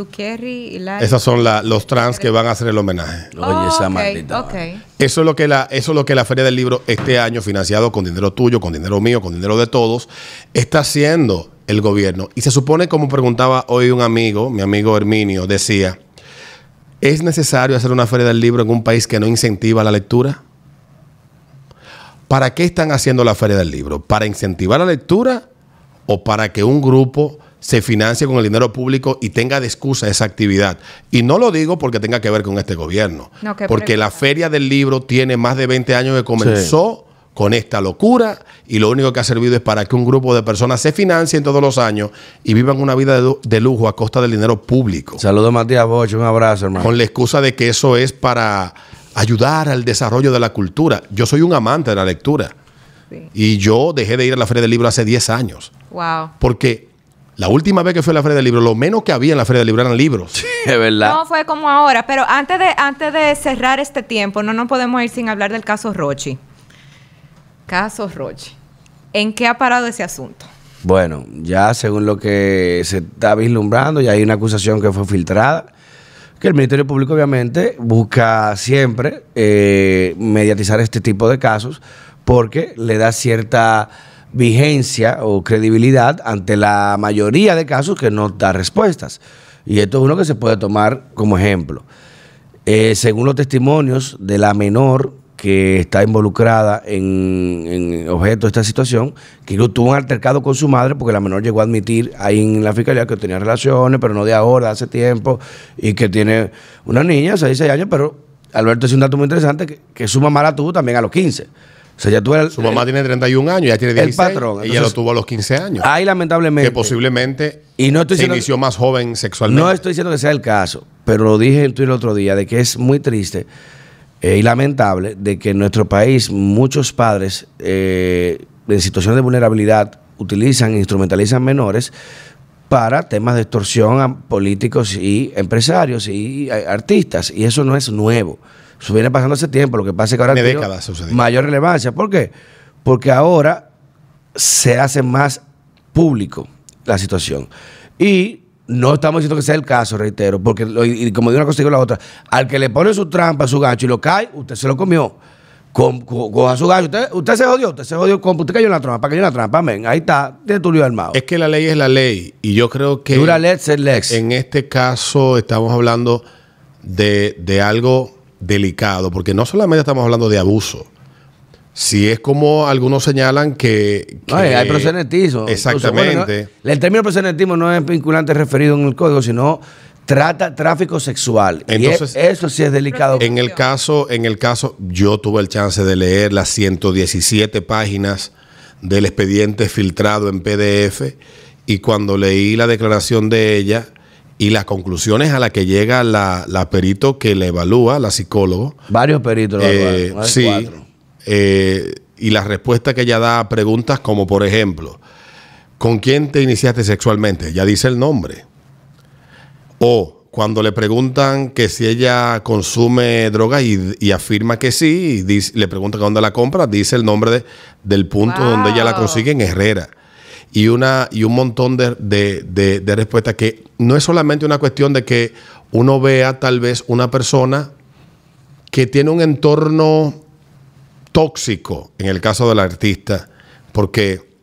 Zuccheri y la. Esos son la- los trans que van a hacer el homenaje. Oye, esa ok, maldita. Eso es lo que la, eso es lo que la Feria del Libro este año, financiado con dinero tuyo, con dinero mío, con dinero de todos, está haciendo el gobierno. Y se supone, como preguntaba hoy un amigo, mi amigo Herminio, decía, ¿es necesario hacer una Feria del Libro en un país que no incentiva la lectura? ¿Para qué están haciendo la Feria del Libro? ¿Para incentivar la lectura o para que un grupo se financie con el dinero público y tenga de excusa esa actividad? Y no lo digo porque tenga que ver con este gobierno, No, porque la. Feria del Libro tiene más de 20 años que comenzó con esta locura y lo único que ha servido es para que un grupo de personas se financien todos los años y vivan una vida de, lu- de lujo a costa del dinero público Saludos Matías Bocho, un abrazo, hermano. con la excusa de que eso es para ayudar al desarrollo de la cultura. Yo soy un amante de la lectura Sí. y yo dejé de ir a la Feria del Libro hace 10 años, Wow. porque la última vez que fui a la Feria del Libro, lo menos que había en la Feria del Libro eran libros. Es verdad. No fue como ahora, pero antes de, antes de cerrar este tiempo, no nos podemos ir sin hablar del caso Rochi. Caso Rochi. ¿En qué ha parado ese asunto? Bueno, ya según lo que se está vislumbrando, ya hay una acusación que fue filtrada, que el Ministerio Público obviamente busca siempre eh, mediatizar este tipo de casos porque le da cierta vigencia o credibilidad ante la mayoría de casos que no da respuestas. Y esto es uno que se puede tomar como ejemplo. Eh, según los testimonios de la menor que está involucrada en, objeto de esta situación, que tuvo un altercado con su madre porque la menor llegó a admitir ahí en la fiscalía que tenía relaciones, pero no de ahora, de hace tiempo, y que tiene una niña, 6, 6 años, pero Alberto es un dato muy interesante, que, que su mamá la tuvo también a los 15. O sea, ya tuvo el, Su mamá tiene 31 años, ella tiene el 16. patrón, Ella entonces- lo tuvo a los 15 años. Ahí lamentablemente... que posiblemente Y no estoy se diciendo- inició más joven sexualmente. No estoy diciendo que sea el caso, pero lo dije en Twitter el otro día, de que es muy triste eh, y lamentable de que en nuestro país muchos padres eh, en situaciones de vulnerabilidad utilizan e instrumentalizan menores para temas de extorsión a políticos y empresarios y eh, artistas. Y eso no es nuevo. Eso viene pasando hace tiempo. Lo que pasa es que ahora Tiene tiene décadas mayor relevancia. ¿Por qué? Porque ahora se hace más público la situación. Y no estamos diciendo que sea el caso, reitero, porque lo- y como de una cosa digo la otra, al que le pone su trampa, su gancho y lo cae, usted se lo comió. Con, co- coja su gancho. Usted, usted se jodió, usted se jodió. con- Usted cayó en la trampa, cayó en la trampa, amén. Ahí está, tiene tu lío armado. Es que la ley es la ley. Y yo creo que Dura lex, lex. en este caso estamos hablando de, de algo delicado, porque no solamente estamos hablando de abuso. Si es como algunos señalan que... hay- prosenetismo. Exactamente. Incluso, bueno, no- el término prosenetismo no es vinculante referido en el código, sino trata tráfico sexual. Entonces- y e- eso sí es delicado. En el caso, en el caso, yo tuve el chance de leer las 117 páginas del expediente filtrado en PDF y cuando leí la declaración de ella y las conclusiones a las que llega la, la perito que le evalúa, la psicólogo, Varios peritos lo eh, sí, eh, y la respuesta que ella da a preguntas como por ejemplo, ¿con quién te iniciaste sexualmente? Ya dice el nombre. O cuando le preguntan que si ella consume droga y, y afirma que sí, y dice- le preguntan dónde la compra, dice el nombre de- del punto Wow. donde ella la consigue en Herrera. Y, una, y un montón de, de- de- de respuestas que no es solamente una cuestión de que uno vea tal vez una persona que tiene un entorno tóxico, en el caso del artista, porque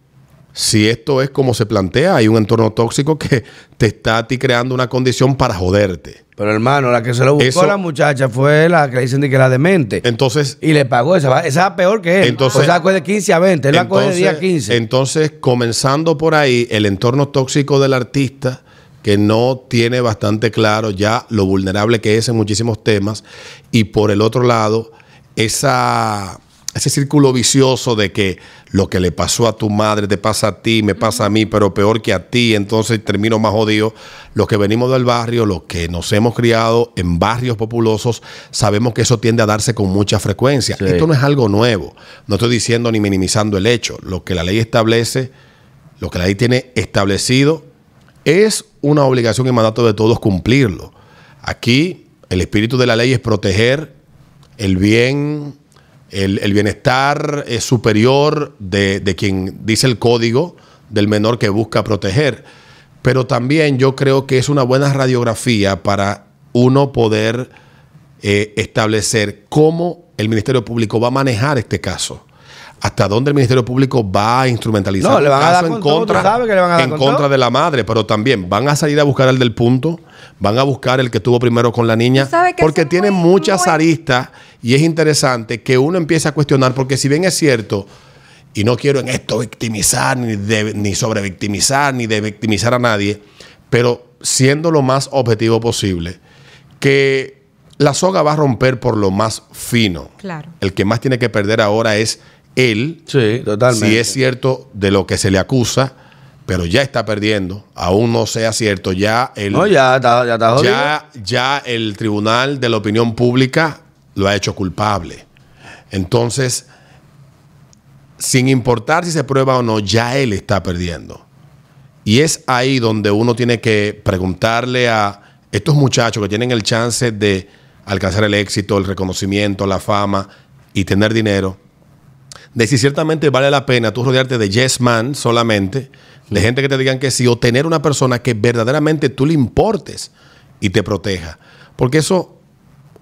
si esto es como se plantea, hay un entorno tóxico que te está a ti creando una condición para joderte. Pero hermano, la que se lo buscó Eso- la muchacha fue la que le dicen de que era demente. Entonces, y le pagó esa. va- Esa peor que él. Entonces- o sea, coge de 15 a 20. Él la coge de 10 a 15. entonces, comenzando por ahí, el entorno tóxico del artista, que no tiene bastante claro ya lo vulnerable que es en muchísimos temas, y por el otro lado, esa, ese círculo vicioso de que lo que le pasó a tu madre te pasa a ti, me pasa a mí, pero peor que a ti, entonces termino más jodido. Los que venimos del barrio, los que nos hemos criado en barrios populosos, sabemos que eso tiende a darse con mucha frecuencia. Sí. Esto no es algo nuevo. No estoy diciendo ni minimizando el hecho. Lo que la ley establece, lo que la ley tiene establecido, es una obligación y mandato de todos cumplirlo. Aquí el espíritu de la ley es proteger el bien, el, el bienestar eh, superior de, de quien dice el código del menor que busca proteger. Pero también yo creo que es una buena radiografía para uno poder eh, establecer cómo el Ministerio Público va a manejar este caso. Hasta dónde el Ministerio Público va a instrumentalizar No, le a caso dar en con contra, tú sabes que le van a dar en con contra todo. de la madre, pero también van a salir a buscar el del punto, van a buscar el que tuvo primero con la niña, porque es tiene muy- muchas muy- aristas y es interesante que uno empiece a cuestionar, porque si bien es cierto, y no quiero en esto victimizar, ni, de, ni sobrevictimizar, ni de victimizar a nadie, pero siendo lo más objetivo posible, que la soga va a romper por lo más fino. Claro. El que más tiene que perder ahora es él, Sí, totalmente. si es cierto de lo que se le acusa, pero ya está perdiendo, aún no sea cierto, ya el, No, ya está, ya está jodido. ya, ya el tribunal de la opinión pública lo ha hecho culpable. Entonces, sin importar si se prueba o no, ya él está perdiendo. Y es ahí donde uno tiene que preguntarle a estos muchachos que tienen el chance de alcanzar el éxito, el reconocimiento, la fama y tener dinero, de si ciertamente vale la pena tú rodearte de yes man solamente, de gente que te digan que sí, o tener una persona que verdaderamente tú le importes y te proteja. Porque eso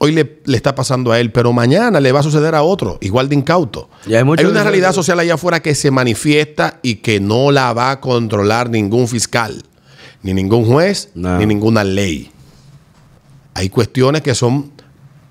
hoy le, le está pasando a él, pero mañana le va a suceder a otro, igual de incauto. Y hay una realidad social allá afuera que se manifiesta y que no la va a controlar ningún fiscal, ni ningún juez, No. ni ninguna ley. Hay cuestiones que son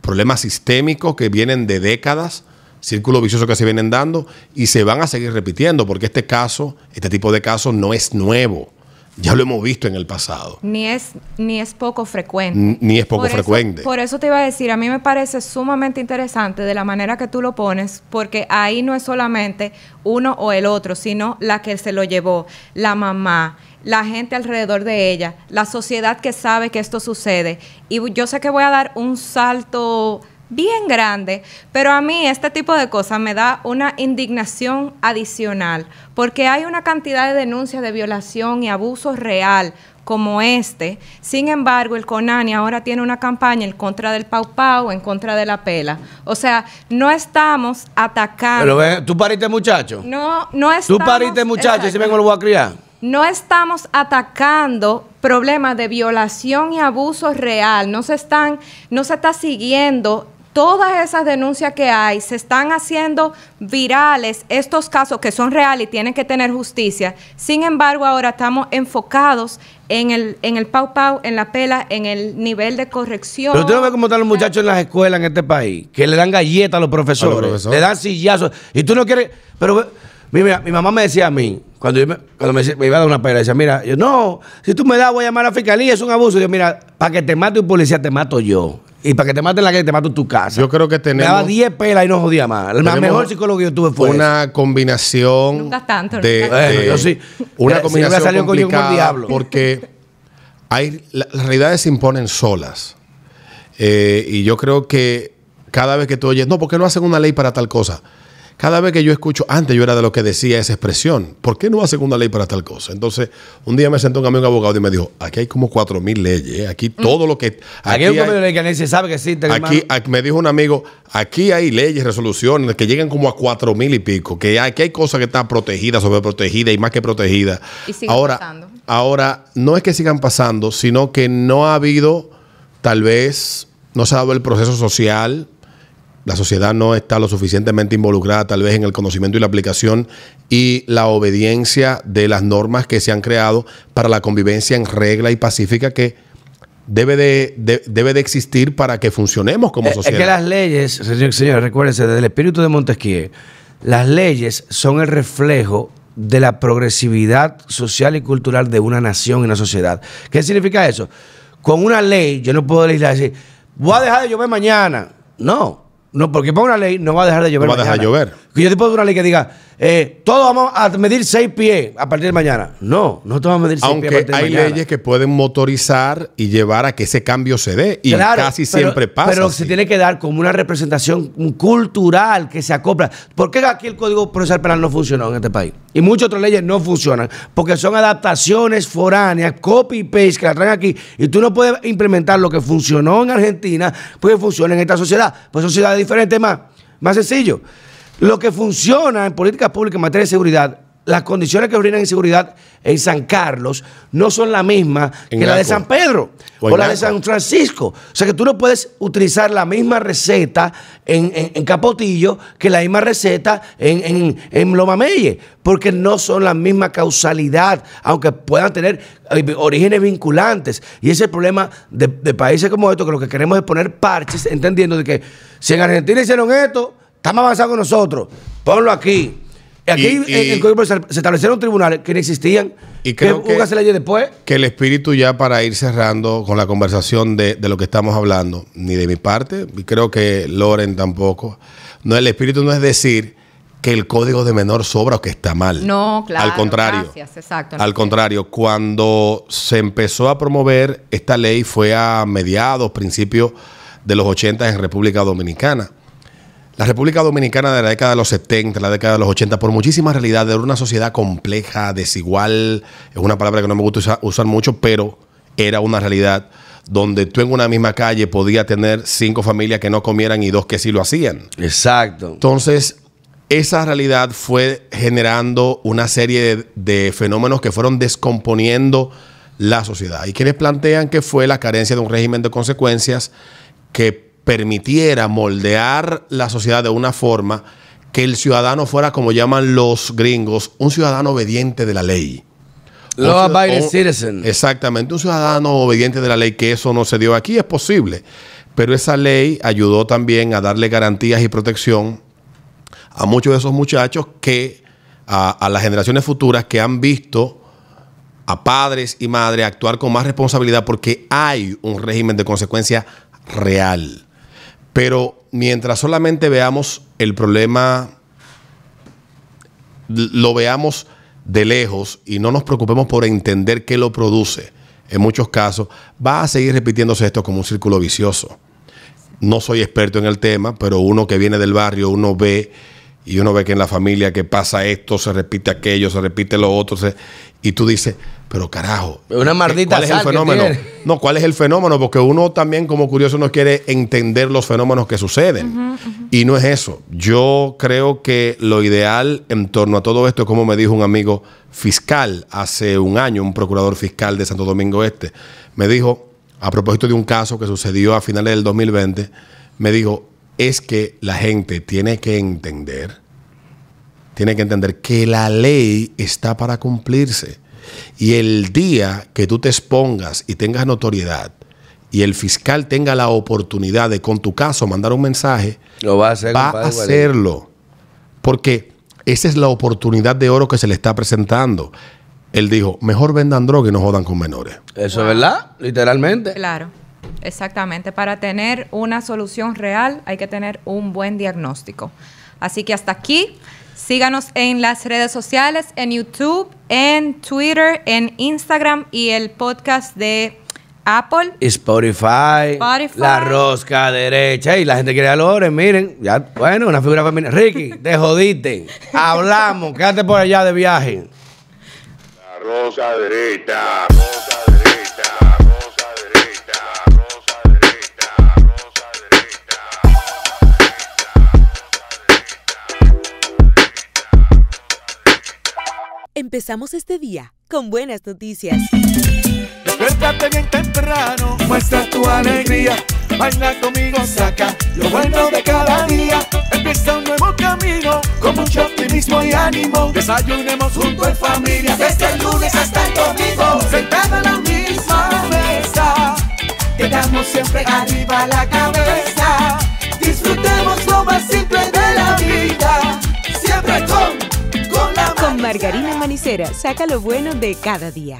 problemas sistémicos que vienen de décadas, círculos viciosos que se vienen dando y se van a seguir repitiendo, porque este caso, este tipo de casos no es nuevo. Ya lo hemos visto en el pasado. Ni es, ni es poco frecuente. N- Ni es poco Por eso- frecuente. por eso te iba a decir, a mí me parece sumamente interesante de la manera que tú lo pones, porque ahí no es solamente uno o el otro, sino la que se lo llevó, la mamá, la gente alrededor de ella, la sociedad que sabe que esto sucede. Y yo sé que voy a dar un salto bien grande, pero a mí este tipo de cosas me da una indignación adicional, porque hay una cantidad de denuncias de violación y abuso real como este. Sin embargo, el CONANI ahora tiene una campaña en contra del Pau Pau, en contra de la pela. O sea, no estamos atacando. Pero ve, tú pariste muchacho. no, no Tú estamos. pariste muchacho si vengo lo voy a criar. No estamos atacando problemas de violación y abuso real. No se están, no se está siguiendo todas esas denuncias que hay, se están haciendo virales estos casos que son reales y tienen que tener justicia. Sin embargo, ahora estamos enfocados en el, en el pau pau, en la pela, en el nivel de corrección. Pero usted no ve cómo están los muchachos en las escuelas en este país, que le dan galletas a los profesores, A los profesores. le dan sillazos, y tú no quieres. Pero ve, mira, mi mamá me decía a mí, cuando, yo me, cuando me, iba a dar una pera, decía, mira, yo no, si tú me das, voy a llamar a la fiscalía, es un abuso. Yo, mira, para que te mate un policía, te mato yo. Y para que te maten la calle, te mato en tu casa. Yo creo que Me daba tenemos 10 pelas y no jodía más. La Tenemos mejor psicólogo que yo tuve fue ese. una combinación Nunca tanto, de, nunca tanto. de- Yo sí. una combinación el complicada diablo. porque hay la- las realidades se imponen solas Eh, y yo creo que cada vez que tú oyes no ¿por qué no hacen una ley para tal cosa? Cada vez que yo escucho, antes yo era de lo que decía esa expresión, ¿por qué no hacen una ley para tal cosa? Entonces, un día me sentó un amigo abogado y me dijo, aquí hay como cuatro mil leyes, ¿eh? aquí todo lo que... Aquí hay un ley que se sabe que existe. Aquí, me dijo un amigo, aquí hay leyes, resoluciones que llegan como a cuatro mil y pico, que aquí hay cosas que están protegidas, sobreprotegidas y más que protegidas. Y siguen ahora, pasando. ahora, no es que sigan pasando, sino que no ha habido, tal vez, no se ha dado el proceso social, la sociedad no está lo suficientemente involucrada tal vez en el conocimiento y la aplicación y la obediencia de las normas que se han creado para la convivencia en regla y pacífica que debe de, de- debe de existir para que funcionemos como Eh, sociedad. Es que las leyes, señor, señor, recuérdense, desde el espíritu de Montesquieu, las leyes son el reflejo de la progresividad social y cultural de una nación y una sociedad. ¿Qué significa eso? Con una ley, yo no puedo legislar y decir, voy a dejar de llover mañana. No, no, porque por una ley no va a dejar de llover No va a dejar mañana. de llover. Que yo te puedo una ley que diga, eh, todos vamos a medir seis pies a partir de mañana. No, no te vamos a medir seis pies a Aunque partir de hay mañana. leyes que pueden motorizar y llevar a que ese cambio se dé. Y Claro, casi pero- siempre pasa. Pero así. se tiene que dar como una representación cultural que se acopla. ¿Por qué aquí el Código Procesal Penal no funcionó en este país? Y muchas otras leyes no funcionan. Porque son adaptaciones foráneas, copy y paste que la traen aquí. Y tú no puedes implementar lo que funcionó en Argentina, porque funciona en esta sociedad. Pues son sociedades diferentes más. Más sencillo. Lo que funciona en políticas públicas en materia de seguridad, las condiciones que brindan inseguridad en San Carlos no son las mismas En que la de. San Pedro O o, en la de. San Francisco. O sea que tú no puedes utilizar la misma receta en, en- en Capotillo que la misma receta en, en, en porque no son la misma causalidad, aunque puedan tener eh, orígenes vinculantes. Y ese es el problema de, de países como estos, que lo que queremos es poner parches, entendiendo de que si en Argentina hicieron esto, estamos avanzando nosotros, ponlo aquí. Y aquí Y- y- en el Código se establecieron tribunales que no existían, Y creo que- que leyes después. que el espíritu ya para ir cerrando con la conversación de, de lo que estamos hablando, ni de mi parte, y creo que Loren tampoco, no, el espíritu no es decir que el código de menor sobra o que está mal. No, claro, Al contrario. gracias, exacto. Al contrario, cuando se empezó a promover esta ley fue a mediados, principios de los 80 en República Dominicana. La República Dominicana de la década de los 70, la década de los 80, por muchísimas realidades, era una sociedad compleja, desigual, es una palabra que no me gusta usa- usar mucho, pero era una realidad donde tú en una misma calle podías tener cinco familias que no comieran y dos que sí lo hacían. Exacto. Entonces, esa realidad fue generando una serie de, de fenómenos que fueron descomponiendo la sociedad. Y quienes plantean que fue la carencia de un régimen de consecuencias que permitiera moldear la sociedad de una forma que el ciudadano fuera, como llaman los gringos, un ciudadano obediente de la ley. Law abiding citizen. Exactamente, un ciudadano obediente de la ley, que eso no se dio aquí, es posible. Pero esa ley ayudó también a darle garantías y protección a muchos de esos muchachos que, a, a las generaciones futuras que han visto a padres y madres actuar con más responsabilidad porque hay un régimen de consecuencia real. Pero mientras solamente veamos el problema, lo veamos de lejos y no nos preocupemos por entender qué lo produce, en muchos casos, va a seguir repitiéndose esto como un círculo vicioso. No soy experto en el tema, pero uno que viene del barrio, uno ve y uno ve que en la familia que pasa esto, se repite aquello, se repite lo otro, y tú dices, pero carajo, Una maldita ¿cuál es el fenómeno? No, ¿cuál es el fenómeno? Porque uno también como curioso no quiere entender los fenómenos que suceden. Y no es eso. Yo creo que lo ideal en torno a todo esto, como me dijo un amigo fiscal hace un año, un procurador fiscal de Santo Domingo Este, me dijo, a propósito de un caso que sucedió a finales del 2020, me dijo, es que la gente tiene que entender, tiene que entender que la ley está para cumplirse. Y el día que tú te expongas y tengas notoriedad y el fiscal tenga la oportunidad de con tu caso mandar un mensaje, Lo va a hacer, va a hacerlo. Porque esa es la oportunidad de oro que se le está presentando. Él dijo, mejor vendan droga y no jodan con menores. Eso es verdad, literalmente. Claro, exactamente. Para tener una solución real hay que tener un buen diagnóstico. Así que hasta aquí. Síganos en las redes sociales, en YouTube, en Twitter, en Instagram y el podcast de Apple. Spotify, Spotify. la rosca derecha y la gente quiere valores, miren, ya, bueno, una figura femenina. Ricky, te jodiste, hablamos, quédate por allá de viaje. La rosa derecha, rosa derecha, Empezamos este día con buenas noticias. Despiértate bien temprano, muestra tu alegría. Baila conmigo, saca lo bueno de cada día. Empieza un nuevo camino con mucho optimismo y ánimo. Desayunemos junto en familia desde el lunes hasta el domingo. Sentado a la misma mesa, quedamos siempre arriba la cabeza. Disfrutemos lo más simple de la vida, siempre con, Margarina Manicera, saca lo bueno de cada día.